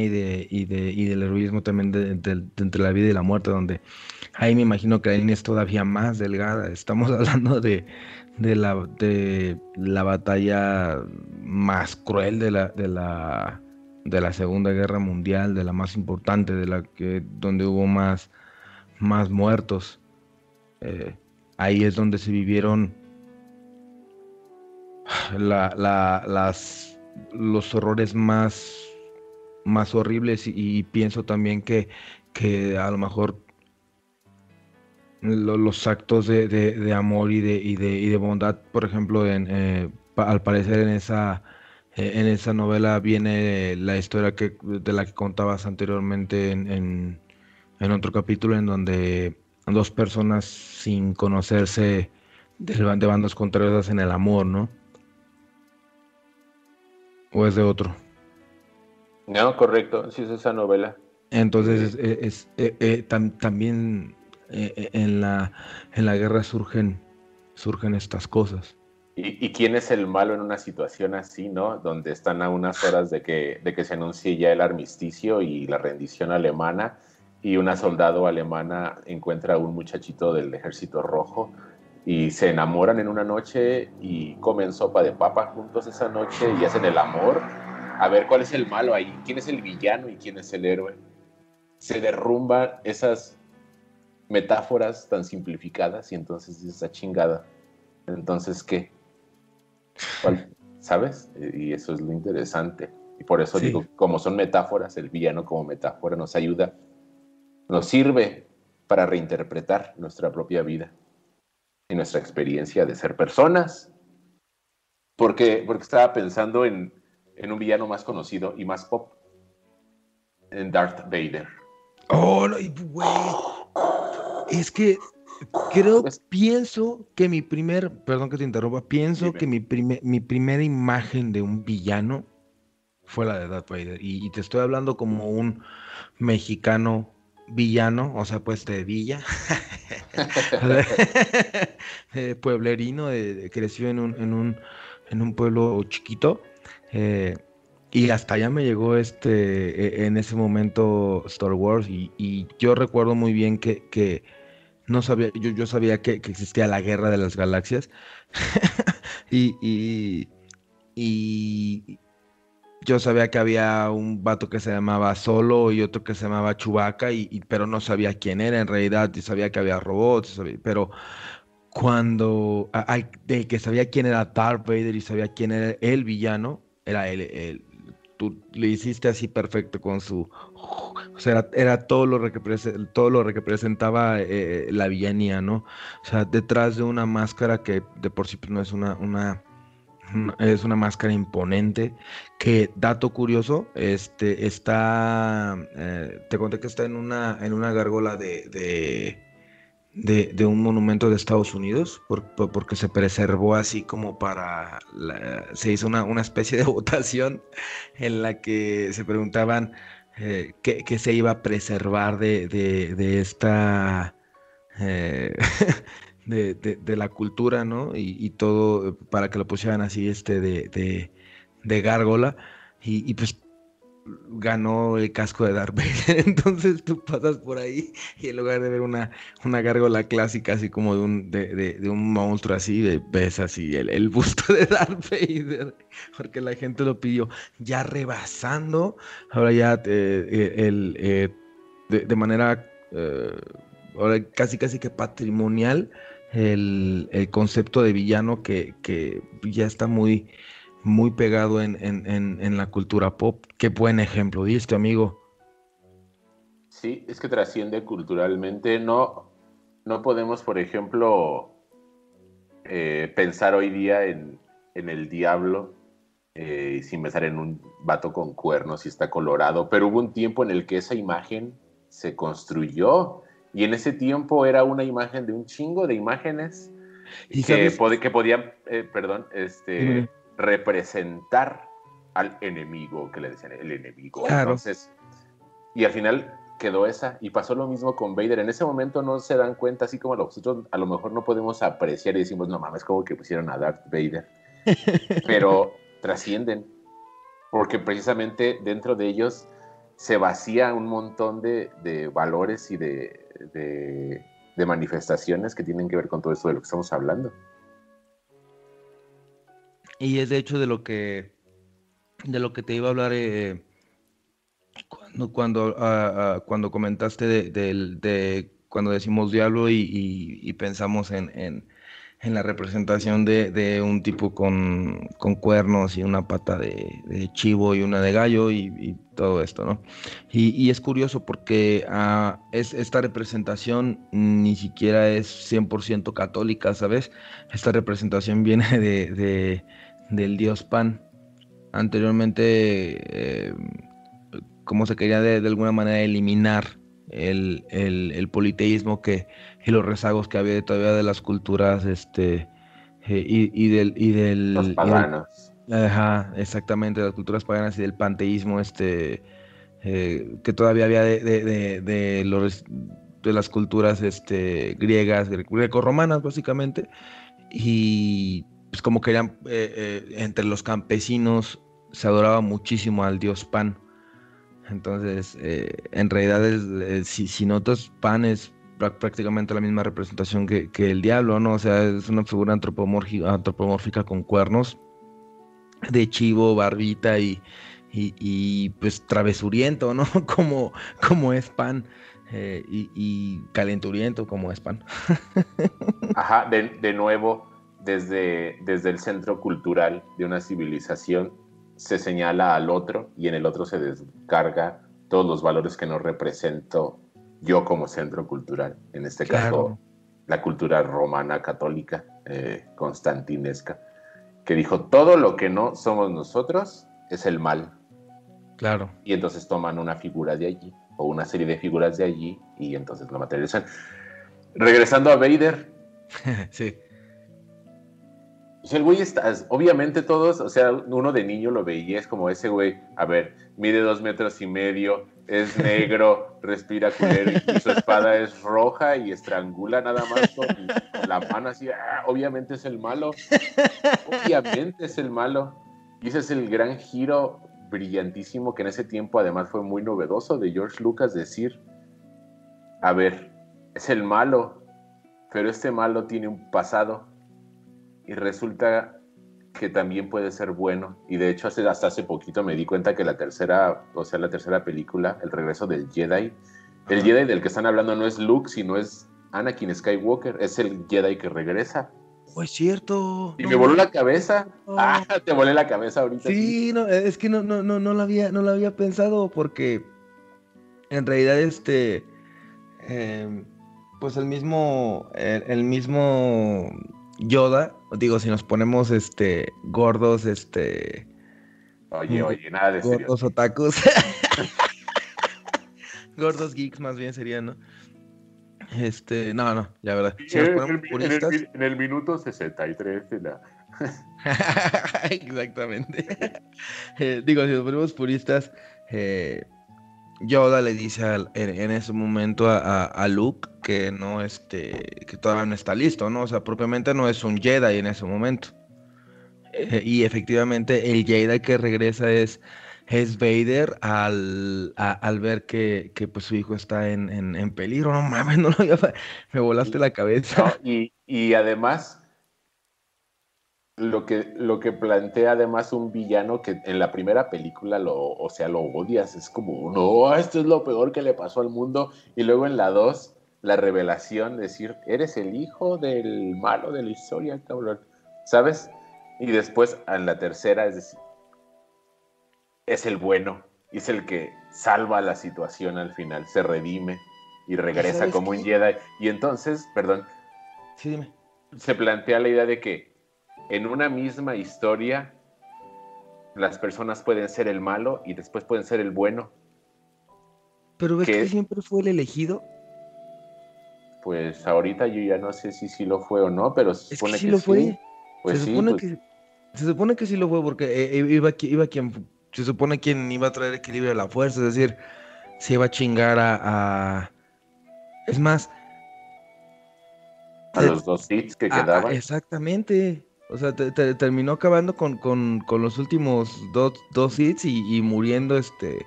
y, de, y, de, y del heroísmo también de entre la vida y la muerte, donde ahí me imagino que la línea es todavía más delgada. Estamos hablando de, de, la, de la batalla más cruel de la, de la, de la Segunda Guerra Mundial, de la más importante, de la que donde hubo más, más muertos. Eh, ahí es donde se vivieron la, la- las, los horrores más, más horribles y, pienso también que, que a lo mejor lo- los actos de, de- de amor y de, y, de, y de bondad, por ejemplo, en, eh, al parecer en esa, eh, en esa novela viene la historia que, de la que contabas anteriormente en, en, en otro capítulo en donde dos personas sin conocerse del de bandos contrarios hacen el amor, ¿no? ¿O es de otro? No, correcto, sí es esa novela. Entonces, es, es- es- eh, eh, tam- también en la, en la guerra surgen, surgen estas cosas. ¿Y, quién es el malo en una situación así, no? Donde están a unas horas de que, de que se anuncie ya el armisticio y la rendición alemana, y una soldado alemana encuentra a un muchachito del ejército rojo y se enamoran en una noche y comen sopa de papa juntos esa noche y hacen el amor a ver cuál es el malo ahí, quién es el villano y quién es el héroe. Se derrumban esas metáforas tan simplificadas y entonces dices, esa chingada. Entonces, ¿qué? ¿Sabes? Y eso es lo interesante. Y por eso Sí. digo, como son metáforas, el villano como metáfora nos ayuda, nos sirve para reinterpretar nuestra propia vida y nuestra experiencia de ser personas. Porque, porque estaba pensando en, en un villano más conocido y más pop, en Darth Vader. Oh, güey. Es que creo, Pues- pienso que mi primer, perdón que te interrumpa, pienso Dime. que mi, primer, mi primera imagen de un villano fue la de Darth Vader. Y, y te estoy hablando como un mexicano villano, o sea, pues de villa, pueblerino, de- de- creció en un, en un, en un pueblo chiquito. eh, y hasta allá me llegó este, e- en ese momento Star Wars y, y yo recuerdo muy bien que, que no sabía, yo, yo sabía que, que existía la guerra de las galaxias y, y, yo sabía que había un vato que se llamaba Solo y otro que se llamaba Chewbacca, y, pero no sabía quién era en realidad, y sabía que había robots, sabía- pero cuando, de que sabía quién era Darth Vader y sabía quién era el villano, era él. Tú le hiciste así perfecto con su... O sea, era, todo, lo que todo lo que representaba eh, la villanía, ¿no? O sea, detrás de una máscara que de por sí pues, no es una, una, es una máscara imponente, que, dato curioso, este, está, eh, te conté que está en una, en una gárgola de, de, de un monumento de Estados Unidos, por- por- porque se preservó así como para, la- se hizo una, una especie de votación en la que se preguntaban eh, qué, qué se iba a preservar de, de- de esta... eh, de, la cultura, ¿no? Y, y todo para que lo pusieran así, este, de, de, de gárgola. Y, y, pues ganó el casco de Darth Vader. Entonces tú pasas por ahí y en lugar de ver una, una gárgola clásica, así como de un, de, de- un monstruo así, de- ves así el, el busto de Darth Vader, porque la gente lo pidió. Ya rebasando, ahora ya eh, eh, el, eh, de, de manera eh, ahora casi casi que patrimonial el, el concepto de villano que, que ya está muy, muy pegado en, en- en- en la cultura pop. Qué buen ejemplo diste, amigo. Sí, es que trasciende culturalmente. No, no podemos, por ejemplo, eh, pensar hoy día en, en el diablo eh, sin pensar en un vato con cuernos y está colorado. Pero hubo un tiempo en el que esa imagen se construyó y en ese tiempo era una imagen de un chingo de imágenes Y que, pod- que podían, eh, perdón, este. Representar al enemigo, que le decían el enemigo. Claro. Entonces, y al final quedó esa, y pasó lo mismo con Vader. En ese momento no se dan cuenta, así como nosotros a lo mejor no podemos apreciar y decimos, no mames, como que pusieron a Darth Vader. Pero trascienden, porque precisamente dentro de ellos se vacía un montón de, de valores y de, de- de manifestaciones que tienen que ver con todo esto de lo que estamos hablando. Y es de hecho de lo que de lo que te iba a hablar eh, cuando cuando ah, ah, cuando comentaste de, cuando decimos diablo y, pensamos en, en- la representación de, un tipo con, con cuernos y una pata de, chivo y una de gallo y, todo esto, ¿no? Y, es curioso porque ah, es, esta representación ni siquiera es 100% católica, ¿sabes? Esta representación viene de- del dios Pan. Anteriormente, eh, como se quería de, de alguna manera eliminar el, el- el politeísmo que, y los rezagos que había todavía de las culturas este, eh, y, y del... Y del Los paganos. Ajá, exactamente, las culturas paganas y del panteísmo, este, eh, que todavía había de, de, de, de los, de las culturas este, griegas, gre- grecorromanas, básicamente, y pues como querían, eh, eh, entre los campesinos se adoraba muchísimo al dios Pan. Entonces, eh, en realidad, si, si notas, Pan es prá- prácticamente la misma representación que, que el diablo, ¿no? O sea, es una figura antropomórfica, con cuernos de chivo, barbita y, y, pues travesuriento, ¿no? Como, como es pan. Y, y, calenturiento como es pan. Ajá, de, de, nuevo, desde, desde el centro cultural de una civilización se señala al otro y en el otro se descarga todos los valores que no represento yo como centro cultural. En este claro. caso, la cultura romana católica, eh, constantinesca, que dijo, todo lo que no somos nosotros es el mal. Claro. Y entonces toman una figura de allí, o una serie de figuras de allí, y entonces lo materializan. Regresando a Vader. sí. Pues el güey está, obviamente todos, o sea, uno de niño lo veía, es como ese güey, a ver, mide dos metros y medio, es negro, respira culero y su espada es roja y estrangula nada más con la mano así, ah, obviamente es el malo, obviamente es el malo. Y ese es el gran giro brillantísimo que en ese tiempo además fue muy novedoso de George Lucas decir, a ver, es el malo, pero este malo tiene un pasado y resulta que también puede ser bueno. Y de hecho, hace, hasta hace poquito me di cuenta que la tercera, o sea, la tercera película, El regreso del Jedi, el Jedi del que están hablando no es Luke, sino es Anakin Skywalker, es el Jedi que regresa. Oh, es cierto. Y no, me voló la cabeza. No. Ah, te volé la cabeza ahorita. Sí, no, es que no, no, no, no lo había, no lo había pensado porque en realidad este, eh, pues el mismo, el, el mismo Yoda, digo, si nos ponemos este gordos, este. Oye, oye, nada de Gordos otakus. gordos geeks más bien serían, ¿no? Este, no, no, la verdad. Si nos ponemos en, el, puristas... en, el, en, el, minuto 63 de la. Exactamente. eh, digo, si nos ponemos puristas, eh, Yoda le dice al, en, ese momento a, Luke que no este que todavía no está listo, ¿no? O sea, propiamente no es un Jedi en ese momento. Eh, y efectivamente el Jedi que regresa es, es Vader al, al ver que, que, pues su hijo está en, en, en peligro. No mames, no lo había, me volaste la cabeza. Y, y además lo que, lo que plantea además un villano que en la primera película lo, o sea, lo odias, es como, no, esto es lo peor que le pasó al mundo, y luego en la 2, la revelación, decir, eres el hijo del malo de la historia, cabrón, ¿sabes? Y después en la tercera, es decir, es el bueno, es el que salva la situación al final, se redime y regresa como qué? un Jedi, y entonces, perdón, sí, dime. se plantea la idea de que en una misma historia las personas pueden ser el malo y después pueden ser el bueno. Pero ves que, que siempre fue el elegido. Pues ahorita yo ya no sé si sí lo fue o no, pero se es supone que sí que lo fue. Pues se sí, supone pues, que se supone que sí lo fue porque eh, iba, iba quien se supone quien iba a traer equilibrio de la fuerza, es decir, se iba a chingar a, a... es más a los dos hits que a- a- quedaban. exactamente. O sea, te- te- terminó acabando con, con, con los últimos dos, dos hits y, y muriendo este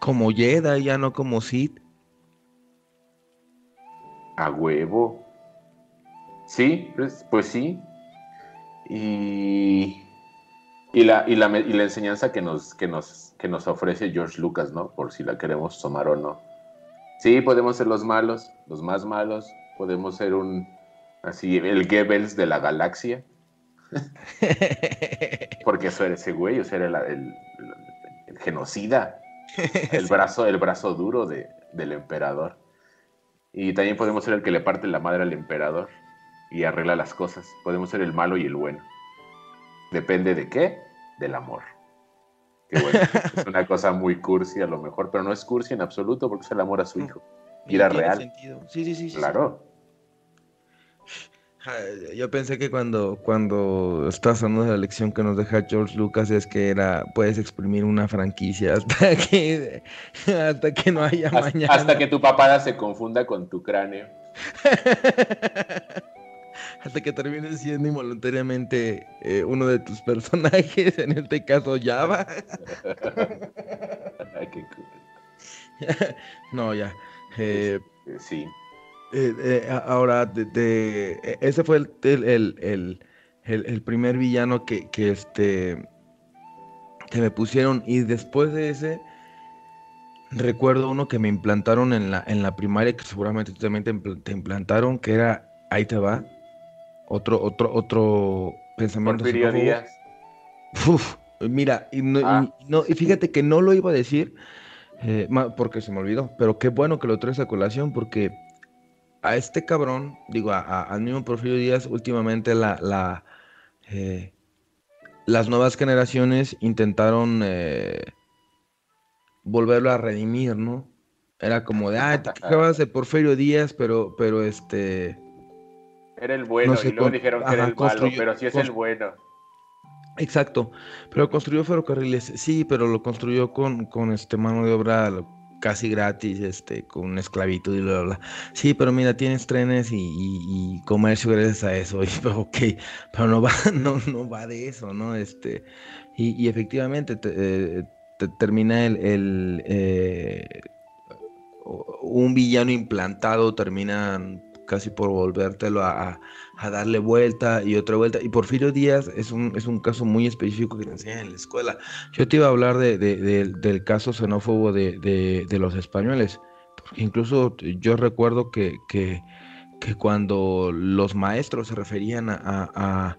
como Jedi, ya no como Sith. A huevo. Sí, pues, pues sí. Y, y, la, y, la, y la enseñanza que nos, que, nos, que nos ofrece George Lucas, ¿no? Por si la queremos tomar o no. Sí, podemos ser los malos, los más malos. Podemos ser un, así, el Goebbels de la galaxia. Porque eso era ese güey, o sea, era el, el- el genocida. El brazo, el brazo duro de, del emperador. Y también podemos ser el que le parte la madre al emperador y arregla las cosas. Podemos ser el malo y el bueno. Depende de qué? Del amor. Que bueno, es una cosa muy cursi a lo mejor, pero no es cursi en absoluto porque es el amor a su hijo. Y era real. sentido. Sí, sí, sí. sí, Claro. sí. Ja, Yo pensé que cuando, cuando estás hablando de la lección que nos deja George Lucas es que era puedes exprimir una franquicia hasta que hasta que no haya Hasta, mañana. hasta que tu papada se confunda con tu cráneo. hasta que termines siendo involuntariamente eh, uno de tus personajes, en este caso Java. Ay, qué cool. no, ya. Eh, Eh, Sí. Eh, eh, ahora, de, de- e- ese fue el, el, el, el- el- el primer villano que, que este que me pusieron y después de ese recuerdo uno que me implantaron en la, en la primaria, que seguramente tú también te, impl- te implantaron, que era, ahí te va, otro, otro, otro pensamiento. Uf, mira, y, no, y- Ah. y no- y fíjate que no lo iba a decir eh, porque se me olvidó, pero qué bueno que lo traes a colación porque a este cabrón, digo, a- a- al mismo Porfirio Díaz, últimamente la, la, eh, las nuevas generaciones intentaron eh, volverlo a redimir, ¿no? Era como de, ah, te quejabas de Porfirio Díaz, pero, pero este... Era el bueno No sé, y luego dijeron que ajá, era el malo, pero sí es el bueno. Exacto, pero construyó ferrocarriles, sí, pero lo construyó con, con este mano de obra casi gratis, este, con esclavitud y bla, bla, bla. Sí, pero mira, tienes trenes y, y- y comercio gracias a eso, y, pero, ok, pero no va, no, no va de eso, ¿no? Este, y, y efectivamente te, eh, te termina el, el, eh, un villano implantado, termina casi por volvértelo a- a darle vuelta y otra vuelta. Y Porfirio Díaz es un, es un caso muy específico que te enseñan en la escuela. Yo te iba a hablar de, de- de- del caso xenófobo de, los españoles, incluso yo recuerdo que, que, que cuando los maestros se referían a-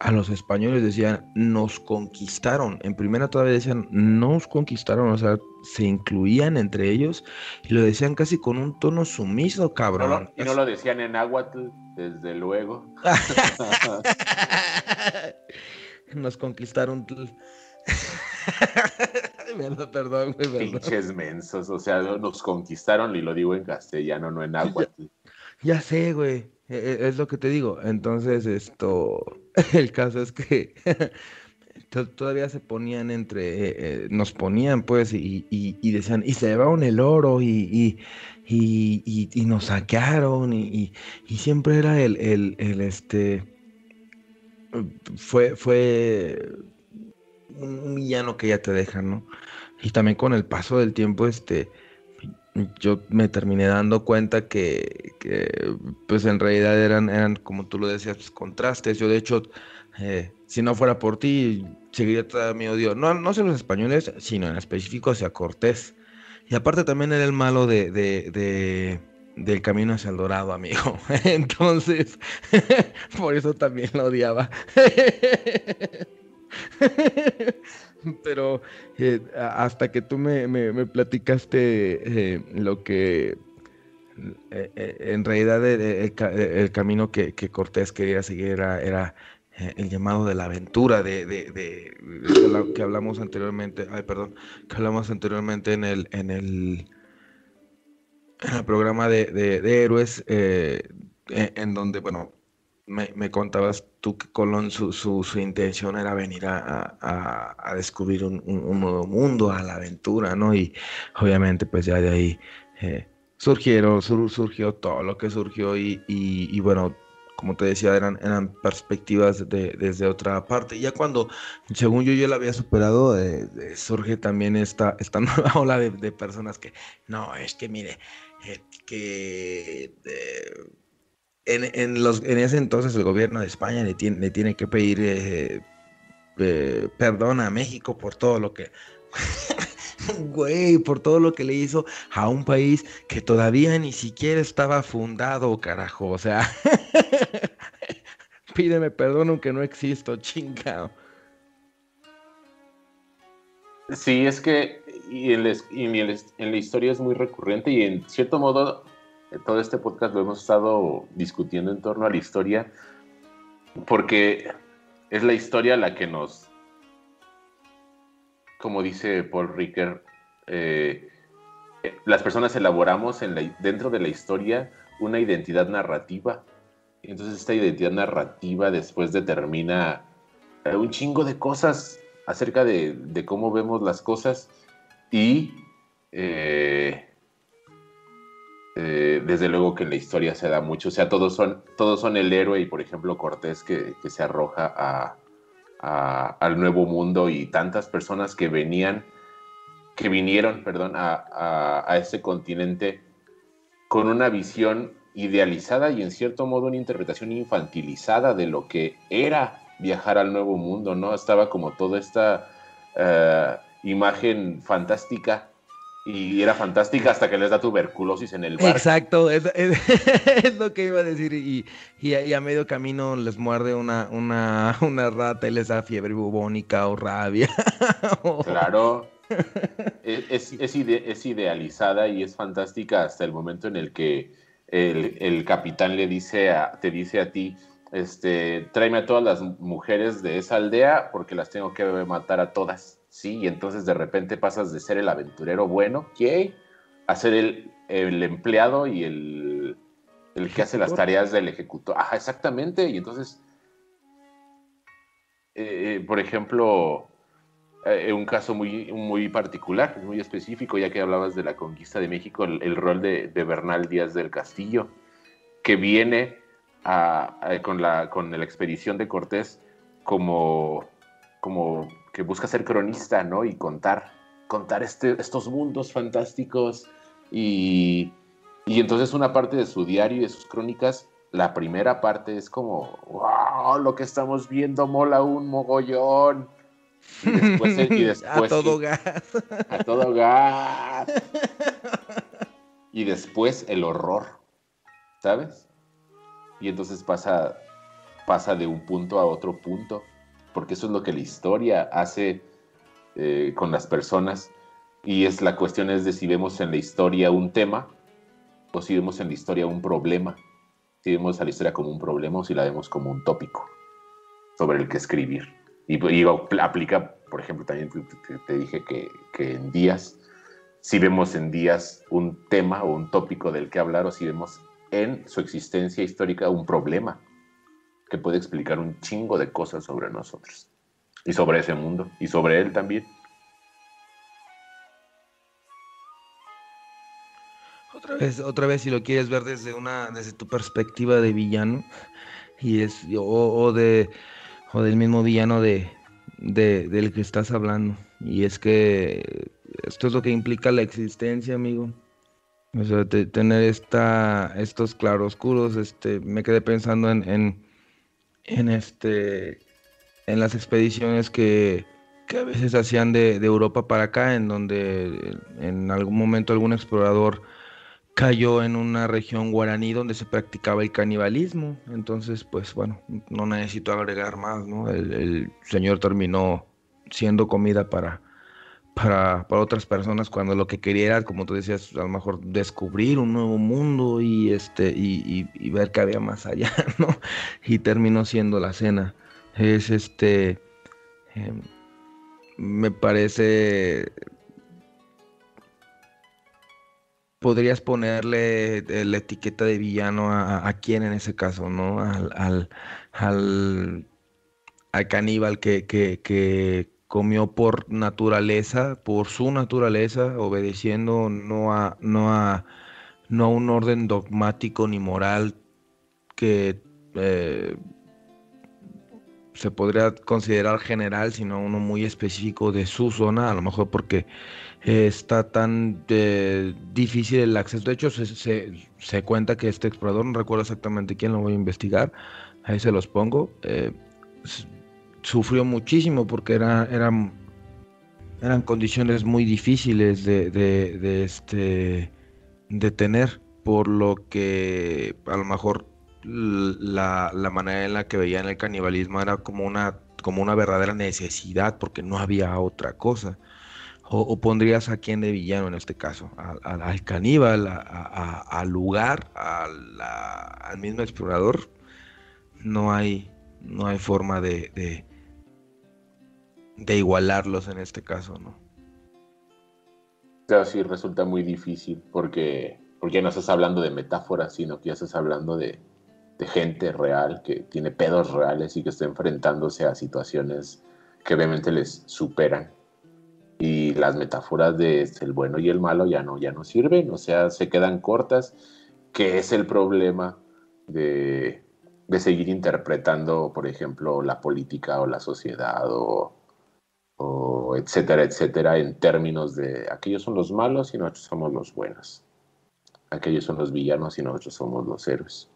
a los españoles decían, nos conquistaron. En primera todavía decían, nos conquistaron, o sea, se incluían entre ellos y lo decían casi con un tono sumiso, No cabrón. y no lo decían en náhuatl, desde luego. Nos conquistaron. Perdón, perdón. Pinches mensos, o sea, nos conquistaron y lo digo en castellano, no en náhuatl. Ya sé, güey. E- e- Es lo que te digo. Entonces, esto. El caso es que to- todavía se ponían entre. eh, eh, nos ponían, pues, y, y- y decían, y se llevaron el oro, y, y, nos saquearon, y, siempre era el, el, el, este. Fue, fue un, villano que ya te deja, ¿no? Y también con el paso del tiempo, este yo me terminé dando cuenta que, pues en realidad eran, eran, como tú lo decías, pues, contrastes. Yo de hecho, eh, si no fuera por ti, seguiría mi odio, no, no hacia los españoles, sino en específico hacia Cortés. Y aparte también era el malo de, de, de- del camino hacia el dorado, amigo. Entonces, por eso también lo odiaba. Pero eh, hasta que tú me, me- platicaste eh, lo que eh, en realidad el, el ca- el camino que, Cortés quería seguir era, era, el llamado de la aventura de, que hablamos anteriormente, ay perdón, que hablamos anteriormente en el, en el, en el programa de, héroes, en, en donde, bueno, me, me contabas tú que Colón, su, su, su intención era venir a, a- a- descubrir un, un- nuevo mundo, a la aventura, ¿no? Y obviamente, pues ya de ahí eh, surgieron, sur- surgió todo lo que surgió y, y- bueno, como te decía, eran, eran perspectivas de- desde otra parte. Ya cuando, según yo, yo la había superado, eh, eh, surge también esta, esta nueva ola de, de personas que, no, es que mire, eh, que... en, en los, en ese entonces el gobierno de España le tiene, le tiene que pedir eh, eh, perdón a México por todo lo que, güey, por todo lo que le hizo a un país que todavía ni siquiera estaba fundado, carajo. O sea, pídeme perdón aunque no existo, chingado. Sí, es que y en, la, y el- en la historia es muy recurrente y en cierto modo todo este podcast lo hemos estado discutiendo en torno a la historia porque es la historia la que nos, como dice Paul Ricker, eh, eh, las personas elaboramos en la- dentro de la historia una identidad narrativa. Entonces esta identidad narrativa después determina eh, un chingo de cosas acerca de, de cómo vemos las cosas y eh, eh, desde luego que en la historia se da mucho, o sea, todos son, todos son el héroe y por ejemplo Cortés que, se arroja a, al nuevo mundo y tantas personas que venían, que vinieron, perdón, a, a, a ese continente con una visión idealizada y en cierto modo una interpretación infantilizada de lo que era viajar al nuevo mundo, ¿no? Estaba como toda esta eh, imagen fantástica y era fantástica hasta que les da tuberculosis en el bar. Exacto, es, es- es lo que iba a decir. Y, y a, y a medio camino les muerde una, una, una rata y les da fiebre bubónica o rabia. o- Claro. Es, es- ide- es idealizada y es fantástica hasta el momento en el que el, el capitán le dice a, te dice a ti, este, tráeme a todas las mujeres de esa aldea porque las tengo que matar a todas. Sí, y entonces de repente pasas de ser el aventurero bueno. A ser el, el empleado y el, el que hace las tareas del ejecutor. Ajá, exactamente. Y entonces, eh, eh, por ejemplo, eh, un caso muy, muy particular, muy específico, ya que hablabas de la conquista de México, el, el rol de, de Bernal Díaz del Castillo, que viene a- a- con, la, con la expedición de Cortés como, como que busca ser cronista, ¿no? Y contar, contar este, estos mundos fantásticos. Y, y entonces una parte de su diario y de sus crónicas, la primera parte es como, wow, lo que estamos viendo mola un mogollón. Y después, y después a todo gas. a todo gas. Y después el horror, ¿sabes? Y entonces pasa, pasa de un punto a otro punto, porque eso es lo que la historia hace eh, con las personas. Y es la cuestión es de si vemos en la historia un tema o si vemos en la historia un problema. Si vemos a la historia como un problema o si la vemos como un tópico sobre el que escribir. Y, y apl- aplica, por ejemplo, también te- te dije que, que en días, si vemos en días un tema o un tópico del que hablar o si vemos en su existencia histórica un problema que puede explicar un chingo de cosas sobre nosotros y sobre ese mundo y sobre él también. Otra vez, otra vez, si lo quieres ver desde una, desde tu perspectiva de villano, y es, o, o de, o del mismo villano de, de- del que estás hablando. Y es que esto es lo que implica la existencia, amigo. O sea, te- tener esta, estos claroscuros, este, me quedé pensando en, en, en este, en las expediciones que, que a veces hacían de, de Europa para acá, en donde en algún momento algún explorador cayó en una región guaraní donde se practicaba el canibalismo. Entonces, pues bueno, no necesito agregar más, ¿no? El, el señor terminó siendo comida para, para, para otras personas cuando lo que quería como tú decías, a lo mejor descubrir un nuevo mundo y, este, y, ver qué había más allá, ¿no? Y terminó siendo la cena. Es este... em, me parece podrías ponerle eh, la etiqueta de villano a, a quién en ese caso, ¿no? Al, al, al, al caníbal que, que comió por naturaleza, por su naturaleza, obedeciendo no a, no a, no a un orden dogmático ni moral que eh, se podría considerar general, sino uno muy específico de su zona, a lo mejor porque está tan eh, difícil el acceso. De hecho, se, se- se cuenta que este explorador, no recuerdo exactamente quién, lo voy a investigar, ahí se los pongo, eh, sufrió muchísimo porque era, eran, eran condiciones muy difíciles de, de, este, de tener, por lo que a lo mejor la, la manera en la que veían el canibalismo era como una, como una verdadera necesidad, porque no había otra cosa. O, pondrías a quién de villano en este caso, al, al- al caníbal, al lugar, al mismo explorador. No hay, no hay forma de, de igualarlos en este caso, ¿no? Claro, sí, resulta muy difícil porque, porque no estás hablando de metáforas, sino que ya estás hablando de, de gente real que tiene pedos reales y que está enfrentándose a situaciones que obviamente les superan. Y las metáforas de el bueno y el malo ya no, ya no sirven, o sea, se quedan cortas, que es el problema de, de seguir interpretando, por ejemplo, la política o la sociedad o, o etcétera, etcétera, en términos de aquellos son los malos y nosotros somos los buenos. Aquellos son los villanos y nosotros somos los héroes.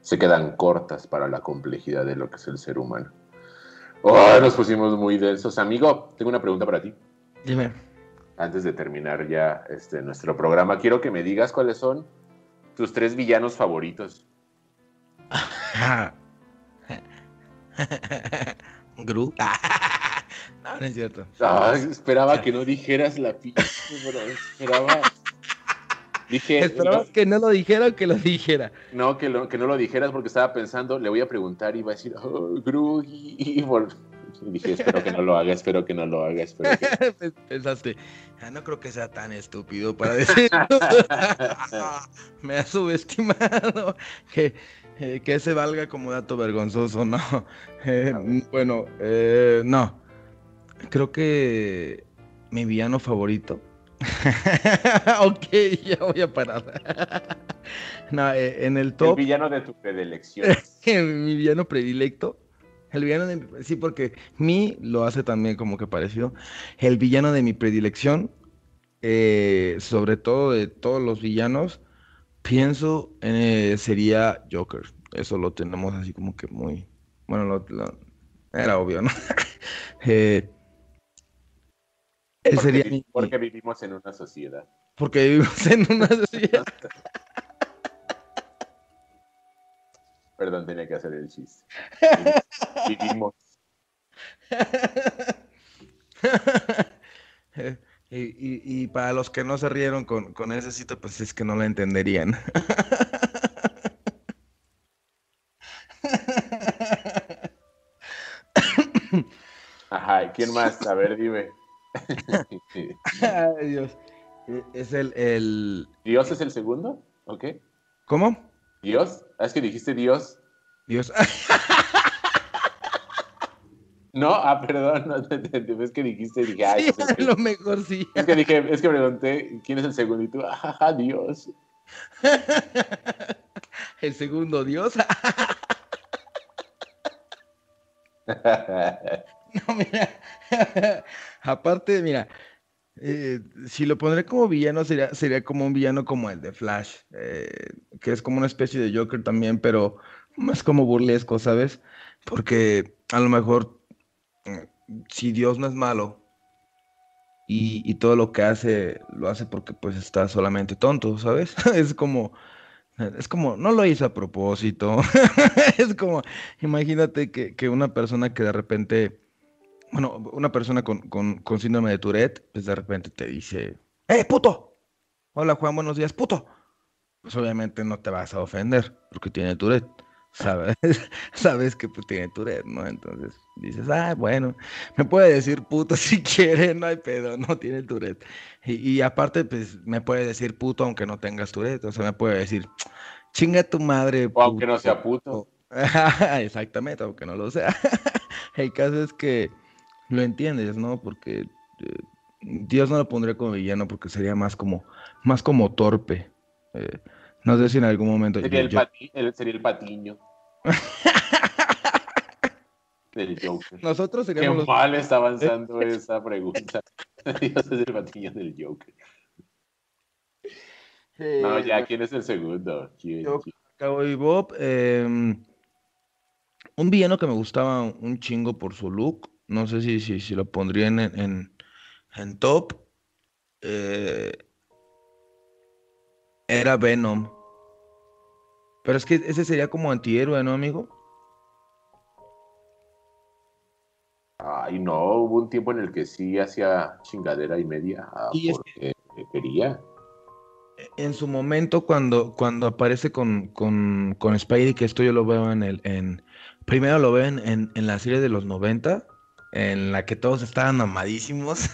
Se quedan cortas para la complejidad de lo que es el ser humano. Oh, nos pusimos muy densos. Amigo, tengo una pregunta para ti. Dime. Antes de terminar ya este, nuestro programa, quiero que me digas cuáles son tus tres villanos favoritos. Gru. no, no es cierto. Esperaba que no dijeras la pizza, bro. Esperaba. Dije, Esperabas que no lo dijera o que lo dijera. no, que, lo- que no lo dijeras porque estaba pensando, le voy a preguntar y va a decir, oh, Gru, y, y vol- y dije, espero que no lo haga, espero que no lo haga, espero que... Pensaste, "Ah, no creo que sea tan estúpido para decirlo. Me ha subestimado. Que, eh, que ese valga como dato vergonzoso, no. Eh, bueno, eh, no. Creo que mi villano favorito. ok, ya voy a parar. no, eh, en el El top. villano de tu predilección. mi villano predilecto. El villano de mi- sí, porque mi lo hace también como que parecido. El villano de mi predilección, eh, sobre todo de todos los villanos, pienso eh, sería Joker. Eso lo tenemos así como que muy, bueno, lo- lo- era obvio, ¿no? Eh, Porque, sería vi- porque vivimos en una sociedad. porque vivimos en una sociedad. Perdón, tenía que hacer el chiste. Vivimos. Y, y- y para los que no se rieron con, con ese cita, pues es que no la entenderían. Ajá, ¿quién más? A ver, dime. Ay, Dios. Eh, Es el, el... ¿Dios es el segundo? ¿Ok? ¿Cómo? ¿Dios? Ah, Es que dijiste Dios. Dios. No, ah, perdón, no te entendí. Es que dijiste, dije, ay, Sí, es, a que, lo mejor sí. es que dije, es que pregunté quién es el segundo y tú, Dios. El segundo Dios. No, mira. Aparte, mira, eh, si lo pondré como villano, sería, sería como un villano como el de Flash, eh, que es como una especie de Joker también, pero más como burlesco, ¿sabes? Porque a lo mejor, eh, si Dios no es malo y, y todo lo que hace, lo hace porque pues está solamente tonto, ¿sabes? Es como, es como, no lo hizo a propósito. Es como, imagínate que, que una persona que de repente, bueno, una persona con, con, con síndrome de Tourette, pues de repente te dice, ¡eh, puto! Hola Juan, buenos días, puto. Pues obviamente no te vas a ofender porque tiene Tourette. Sabes, sabes que pues, tiene Tourette, ¿no? Entonces dices, ah, bueno, me puede decir puto si quiere, no hay pedo, no tiene Tourette. Y, y aparte, pues me puede decir puto aunque no tengas Tourette, o sea, me puede decir, chinga tu madre. O aunque no puto". sea puto. Exactamente, aunque no lo sea. El caso es que lo entiendes, ¿no? Porque eh, Dios no lo pondría como villano porque sería más como, más como torpe. Eh, no sé si en algún momento. Sería yo- el, yo- pati- el- sería el patiño. Del Joker. nosotros Qué seríamos los. mal está avanzando esa pregunta. Dios es el patiño del Joker. No, eh, ya, ¿quién es el segundo? Bob. em, un villano que me gustaba un chingo por su look. No sé si, si, si lo pondría en, en, en top. eh, era Venom. Pero es que ese sería como antihéroe, ¿no, amigo? Ay, no, hubo un tiempo en el que sí hacía chingadera y media ah, Y es porque quería. En su momento, cuando, cuando aparece con, con, con Spidey, que esto yo lo veo en el. En, primero lo veo en, en, en la serie de los 90, en la que todos estaban mamadísimos.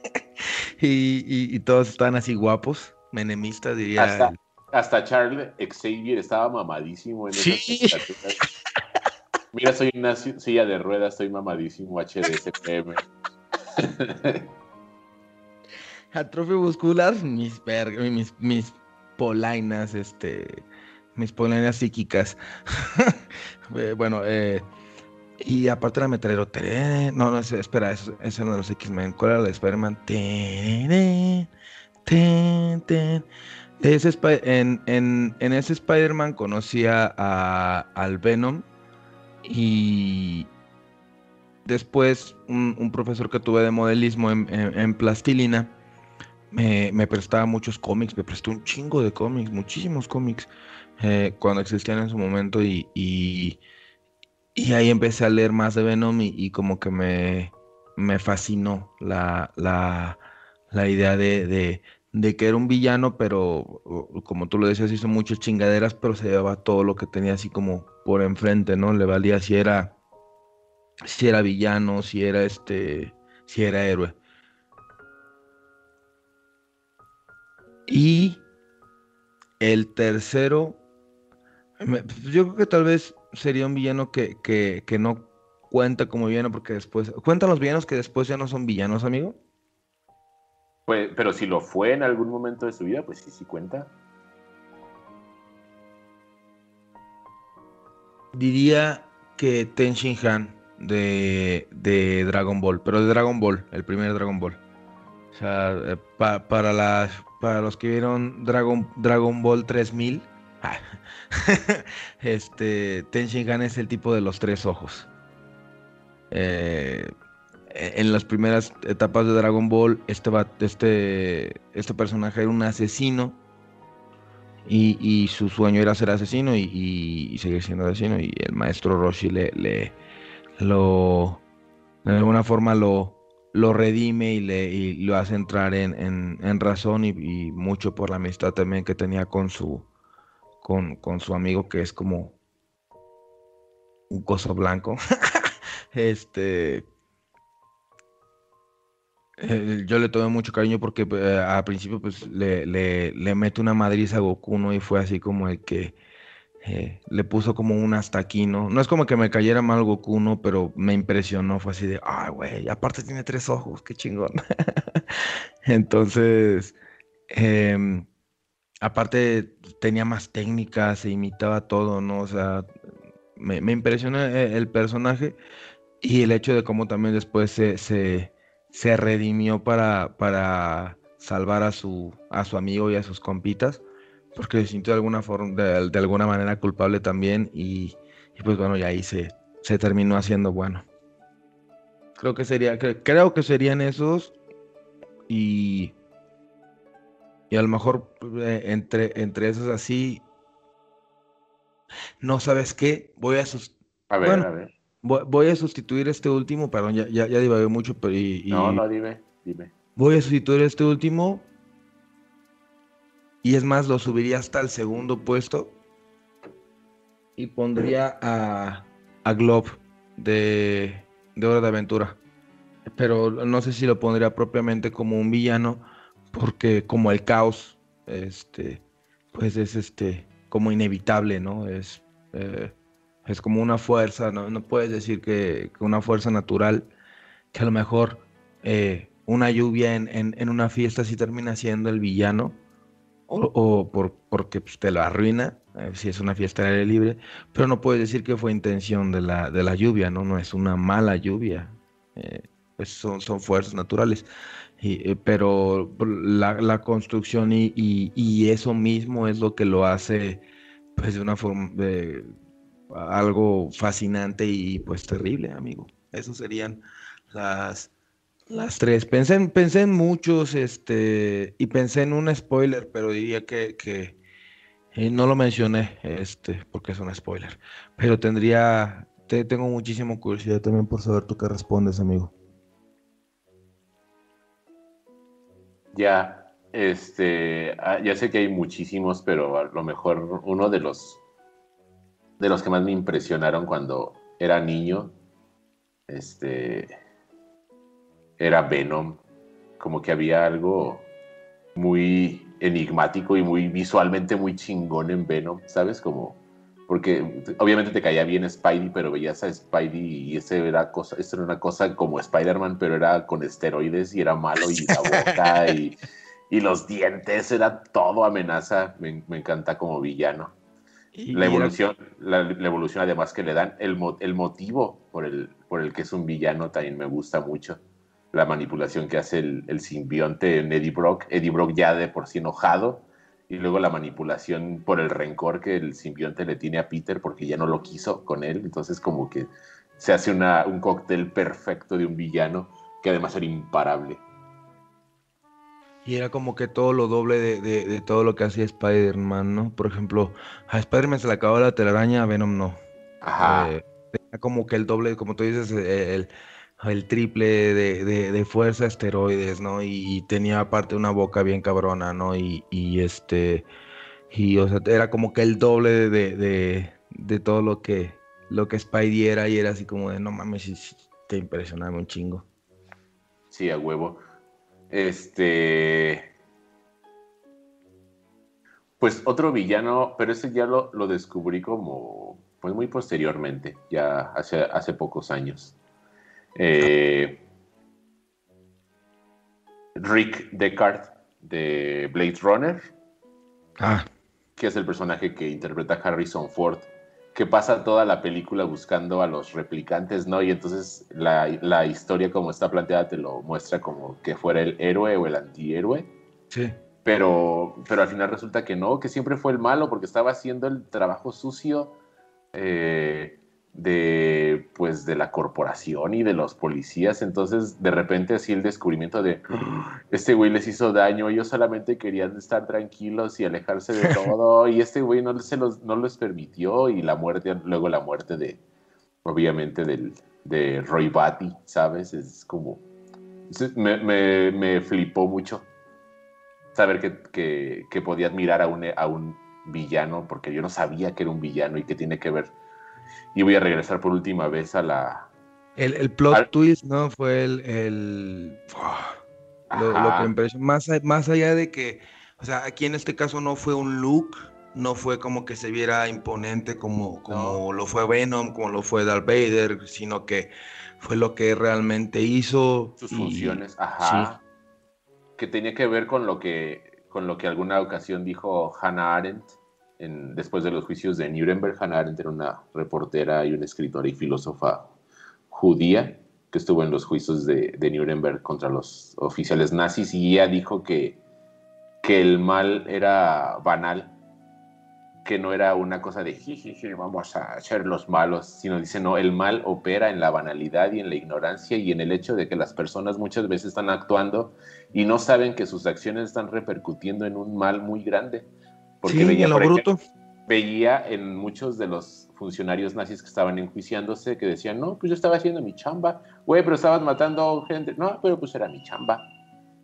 y, y, y todos estaban así guapos, menemistas, diría. Hasta, el- hasta Charles Xavier estaba mamadísimo en Sí. Mira, soy una si- silla de ruedas, estoy mamadísimo HDSPM. Atrofia muscular, mis, mis, mis polainas, este, mis polainas psíquicas. Eh, bueno, eh, y aparte la metrallerotere, no, no, es- espera, eso, eso no de los X-Men, ¿cuál era la de Spider-Man? Ese en, en, ese Spider-Man conocía a, al Venom y, después un, profesor que tuve de modelismo en, plastilina me, me prestaba muchos cómics, me prestó un chingo de cómics, muchísimos cómics, eh, cuando existían en su momento y, y ahí empecé a leer más de Venom y, como que me, me fascinó la, la, la idea de, de, de que era un villano, pero como tú lo decías, hizo muchas chingaderas, pero se llevaba todo lo que tenía así como por enfrente, ¿no? Le valía si era, si era villano, si era este, si era héroe. Y el tercero, yo creo que tal vez sería un villano que, que, que no cuenta como villano porque después, cuentan los villanos que después ya no son villanos, amigo. Pues, pero si lo fue en algún momento de su vida, pues sí, sí cuenta. Diría que Ten Shin Han de, de Dragon Ball, pero de Dragon Ball, el primer Dragon Ball. O sea, eh, pa- para, las, para los que vieron Dragon, Dragon Ball 3000, ah, este, Ten Shin Han es el tipo de los tres ojos. Eh, en las primeras etapas de Dragon Ball, este, este, este personaje era un asesino y, y su sueño era ser asesino y, y- seguir siendo asesino y el maestro Roshi le, le lo de alguna forma lo, lo redime y, le, y lo hace entrar en, en- en razón y mucho por la amistad también que tenía con su con, con su amigo que es como un coso blanco este eh, yo le tomé mucho cariño porque eh, al principio pues le, le, mete una madriza a Goku, ¿no? Y fue así como el que eh, le puso como un hasta aquí, ¿no? No es como que me cayera mal Goku, ¿no? Pero me impresionó, fue así de, ay, güey, aparte tiene tres ojos, qué chingón. Entonces, em, aparte tenía más técnicas, se imitaba todo, ¿no? O sea, me, me impresionó e- el personaje y el hecho de cómo también después se, se, se redimió para, para salvar a su, a su amigo y a sus compitas, porque se sintió de alguna forma, de, de alguna manera culpable también, y, y pues bueno, y ahí se, se terminó haciendo bueno. Creo que sería, cre- creo que serían esos, y, y a lo mejor eh, entre, entre esos así, no sabes qué, voy a ver, Bueno. a ver. voy, voy a sustituir este último, perdón, ya, ya, ya divagué mucho, pero y, y- No, no, dime, dime. Voy a sustituir este último. Y es más, lo subiría hasta el segundo puesto. Y pondría a, a Glob de, de Hora de Aventura. Pero no sé si lo pondría propiamente como un villano. Porque como el caos, este, pues es este, como inevitable, ¿no? Es, eh, es como una fuerza, ¿no? No puedes decir que, una fuerza natural que a lo mejor eh, una lluvia en, en- una fiesta sí termina siendo el villano, o, o por, porque pues, te lo arruina, eh, si es una fiesta al aire libre, pero no puedes decir que fue intención de la, de la lluvia, ¿no? No es una mala lluvia, pues son, son fuerzas naturales. Eh, pero la, construcción y, eso mismo es lo que lo hace pues de una forma de algo fascinante y pues terrible, amigo. Esos serían las, las tres. Pensé en, pensé en muchos, este, y pensé en un spoiler, pero diría que, que eh, no lo mencioné, este, porque es un spoiler. Pero tendría, te- tengo muchísima curiosidad también por saber tú qué respondes, amigo. Ya, este, ah, ya sé que hay muchísimos, pero a lo mejor uno de los de los que más me impresionaron cuando era niño, este, era Venom. Como que había algo muy enigmático y muy visualmente muy chingón en Venom, ¿sabes? Como, porque obviamente te caía bien Spidey, pero veías a Spidey y ese era cosa, esto era una cosa como Spider-Man, pero era con esteroides y era malo y la boca y, y los dientes, era todo amenaza. Me, me encanta como villano. Y- La y evolución, la, la evolución además que le dan, el, el motivo por el, por el que es un villano también me gusta mucho. La manipulación que hace el, el simbionte en Eddie Brock, Eddie Brock ya de por sí enojado, y luego la manipulación por el rencor que el simbionte le tiene a Peter porque ya no lo quiso con él, entonces como que se hace una, un cóctel perfecto de un villano que además era imparable. Y era como que todo lo doble de, de- de todo lo que hacía Spider-Man, ¿no? Por ejemplo, a Spider-Man se le acababa la telaraña, a Venom no. Ajá. Eh, tenía como que el doble, como tú dices, eh, el, el triple de, de- de fuerza, esteroides, ¿no? Y, tenía aparte una boca bien cabrona, ¿no? Y, y este, y o sea, era como que el doble de, de, de todo lo que, lo que Spidey era y era así como de, no mames, te impresionaba un chingo. Sí, a huevo. Este. Pues otro villano, pero ese ya lo, lo descubrí como. Pues muy posteriormente, ya hace, hace pocos años. Eh, Rick Deckard de Blade Runner, Ah, que es el personaje que interpreta Harrison Ford, que pasa toda la película buscando a los replicantes, ¿no? Y entonces la, la historia como está planteada te lo muestra como que fuera el héroe o el antihéroe, sí. pero, pero al final resulta que no, que siempre fue el malo porque estaba haciendo el trabajo sucio eh, de, pues, de la corporación y de los policías. Entonces, de repente, así el descubrimiento de "Ah, este güey les hizo daño, ellos solamente querían estar tranquilos y alejarse de todo, y este güey no, se los, no les permitió, y la muerte, luego la muerte de, obviamente, del, de Roy Batty, ¿sabes? Es como, me, me flipó mucho saber que, que, que podía admirar a un, a un villano, porque yo no sabía que era un villano y que tiene que ver. Y voy a regresar por última vez a la. El, el plot Al- twist, ¿no? Fue el, el- lo, lo que me impresionó. Más, más allá de que, o sea, aquí en este caso no fue un look, no fue como que se viera imponente como, como lo fue Venom, como lo fue Darth Vader, sino que fue lo que realmente hizo. sus y- funciones, ajá. Que tenía que ver con lo que, con lo que alguna ocasión dijo Hannah Arendt en, después de los juicios de Nuremberg. Hannah Arendt era una reportera y una escritora y filósofa judía que estuvo en los juicios de, de Nuremberg contra los oficiales nazis y ella dijo que, que el mal era banal, que no era una cosa de jijiji, vamos a ser los malos, sino dice, no, el mal opera en la banalidad y en la ignorancia y en el hecho de que las personas muchas veces están actuando y no saben que sus acciones están repercutiendo en un mal muy grande. Porque Sí, veía, en lo por ejemplo, bruto. veía en muchos de los funcionarios nazis que estaban enjuiciándose que decían, no, pues yo estaba haciendo mi chamba, güey, pero estabas matando gente, no, pero pues era mi chamba.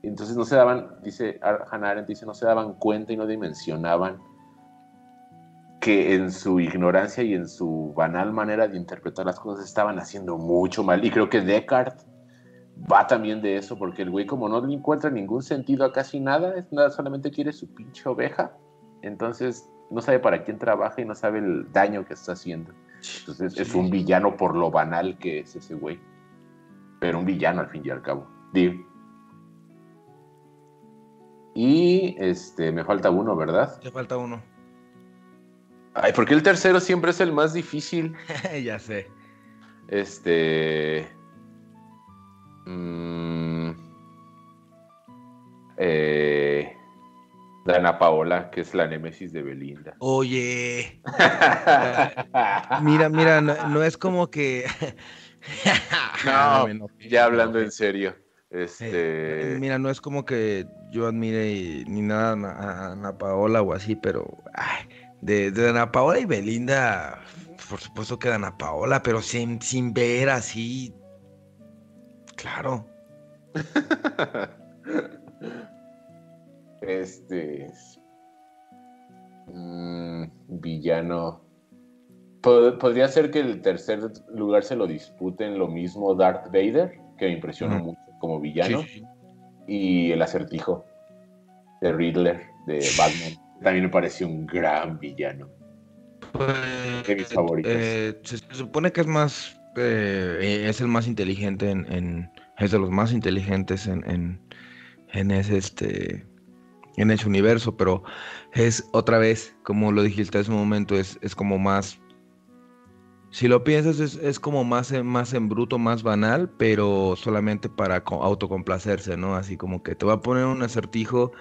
Entonces no se daban, dice Hannah Arendt, dice, no se daban cuenta y no dimensionaban que en su ignorancia y en su banal manera de interpretar las cosas estaban haciendo mucho mal. Y creo que Descartes va también de eso, porque el güey como no le encuentra ningún sentido a casi nada, es nada solamente quiere su pinche oveja, entonces no sabe para quién trabaja y no sabe el daño que está haciendo. Entonces es un villano por lo banal que es ese güey. Pero un villano al fin y al cabo. Digo. Y este, me falta uno, ¿verdad? Te falta uno. Ay, porque el tercero siempre es el más difícil. ya sé. Este. mm, eh, Dana Paola, que es la némesis de Belinda. Oye, mira, mira, no, no es como que. No, ya hablando en serio. Eh, Este. Mira, no es como que yo admire y- ni nada a Ana- Ana Paola o así, pero ay, de, de Ana Paola y Belinda, por supuesto que Ana Paola, pero sin, sin ver así. Claro. Este. mm, villano. Pod- Podría ser que el tercer lugar se lo disputen lo mismo Darth Vader, que me impresionó mucho como villano, Sí, sí, sí. y el acertijo de Riddler de Batman. También me pareció un gran villano. Pues, De mis favoritos. eh, se, se supone que es más, eh, es el más inteligente en, en- es de los más inteligentes en, en, en ese, este, en ese universo, pero es otra vez, como lo dijiste hace un momento, es, es como más, si lo piensas, es, es como más, más en bruto, más banal, pero solamente para co- autocomplacerse, ¿no? Así como que te voy a poner un acertijo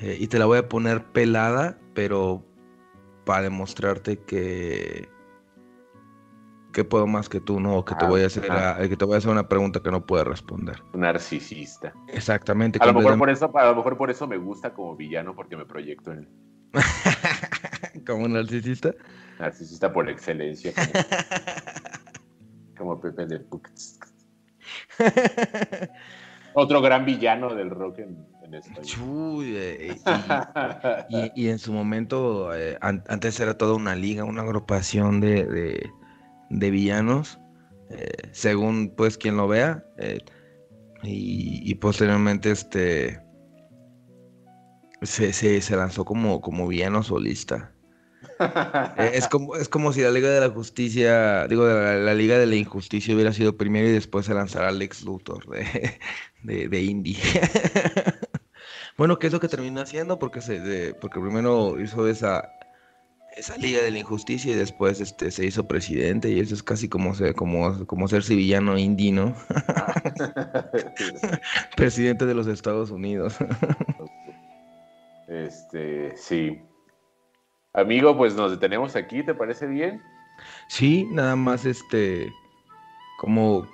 eh, y te la voy a poner pelada, pero para demostrarte que ¿qué puedo más que tú, no? Que te Ah, voy a hacer, que te voy a hacer una pregunta que no puedes responder. Narcisista. Exactamente. A lo, mejor por eso, a lo mejor por eso me gusta como villano, porque me proyecto en como narcisista. narcisista por excelencia. Como, como Pepe de Pucks. Otro gran villano del rock en, en. Chuy, eh, y, y- y en su momento, eh, an- antes era toda una liga, una agrupación de, de- de villanos, eh, según pues quien lo vea, eh, y, posteriormente este se, se- lanzó como, como villano solista. Eh, es, como, es como si la Liga de la Justicia, digo, la, la Liga de la Injusticia hubiera sido primero y después se lanzara Lex Luthor de, de, de Indie. bueno, ¿qué es lo que terminó haciendo? Porque, se, de- porque primero hizo esa, esa Liga de la Injusticia y después este, se hizo presidente y eso es casi como, ser, como, como ser villano indie, ¿no? presidente de los Estados Unidos. Este, sí. Amigo, pues nos detenemos aquí, ¿te parece bien? Sí, nada más este, como,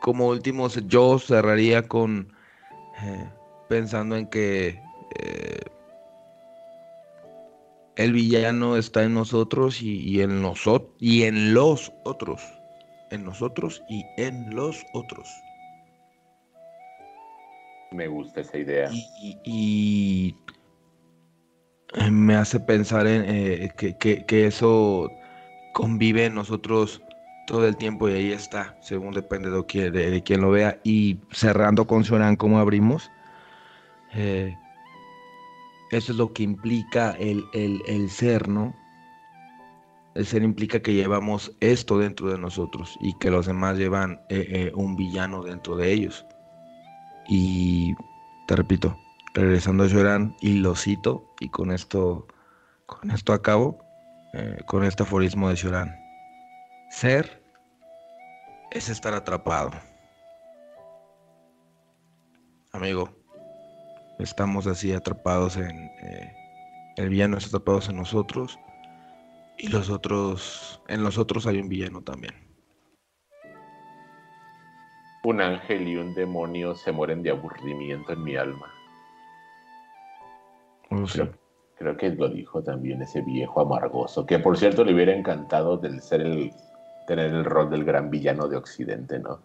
como últimos, yo cerraría con eh, pensando en que eh, el villano está en nosotros y, y en nosotros y en los otros, en nosotros y en los otros. Me gusta esa idea. Y, y- y, me hace pensar en eh, que, que- que eso convive en nosotros todo el tiempo y ahí está, según depende de quién, de, de quién lo vea. Y cerrando con Shoran, como abrimos, eh, eso es lo que implica el, el- el ser, ¿no? El ser implica que llevamos esto dentro de nosotros y que los demás llevan eh, eh, un villano dentro de ellos. Y te repito, regresando a Joran, y lo cito, y con esto, con esto acabo, eh, con este aforismo de Joran. Ser es estar atrapado. Amigo, estamos así atrapados en... eh, el villano está atrapados en nosotros, y los otros, en los otros hay un villano también. Un ángel y un demonio se mueren de aburrimiento en mi alma. Oh, sí. Creo, creo que lo dijo también ese viejo amargoso, que por cierto le hubiera encantado del ser el tener el rol del gran villano de Occidente, ¿no?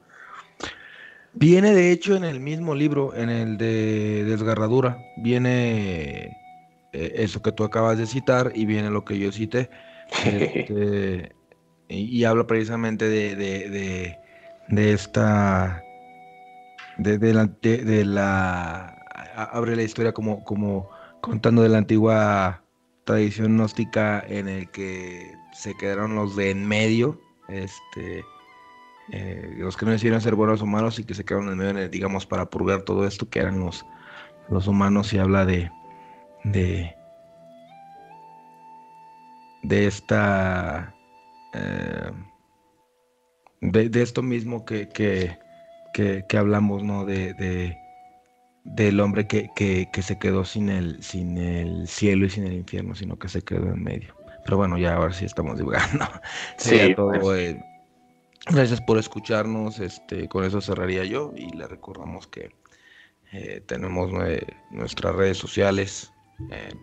Viene de hecho en el mismo libro, en el de Desgarradura, viene eh, eso que tú acabas de citar y viene lo que yo cité. Este, y, habla precisamente de, de, de- de esta, de, la, de, la, abre la historia como, como contando de la antigua tradición gnóstica en el que se quedaron los de en medio, este, eh, los que no decidieron ser buenos humanos y que se quedaron en medio, digamos, para purgar todo esto, que eran los, los humanos y habla de, de, de esta, eh, de, de esto mismo que, que, que, que hablamos, ¿no? De, de- del hombre que, que, que se quedó sin el, sin el cielo y sin el infierno, sino que se quedó en medio. Pero bueno, ya ahora sí estamos divagando. Sí, todo, pues. eh, Gracias por escucharnos. Este, con eso cerraría yo y le recordamos que eh, tenemos nue- nuestras redes sociales, eh,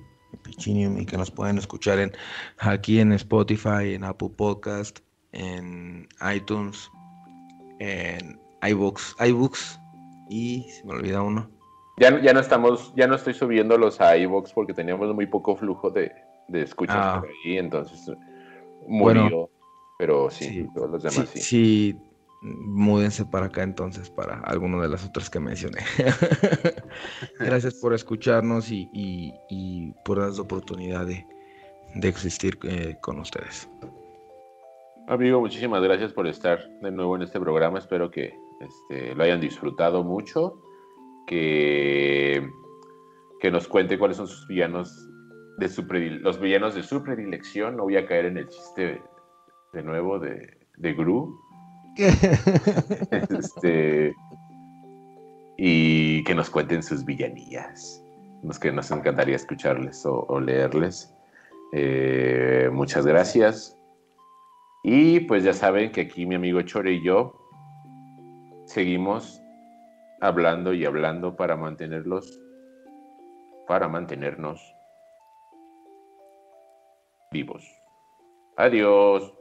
Pichinium, y que nos pueden escuchar en, aquí en Spotify, en Apple Podcast, en iTunes, en iBooks, iBooks y se me olvida uno. Ya, no- ya no estamos, ya no estoy subiendo los a iVoox porque teníamos muy poco flujo de, de escuchas Ah. por ahí, entonces murió. Bueno. Pero sí, Sí, todos los Sí, demás sí. sí, múdense para acá entonces para alguno de las otras que mencioné. Gracias por escucharnos y, y- y por darnos la oportunidad de, de existir eh, con ustedes. Amigo, muchísimas gracias por estar de nuevo en este programa. Espero que este, lo hayan disfrutado mucho, que, que nos cuente cuáles son sus villanos de su los villanos de su predilección. No voy a caer en el chiste de nuevo de, de Gru. este, y que nos cuenten sus villanías. Nos, que nos encantaría escucharles o, o leerles. Eh, muchas gracias. Y pues ya saben que aquí mi amigo Chore y yo seguimos hablando y hablando para mantenerlos, para mantenernos vivos. Adiós.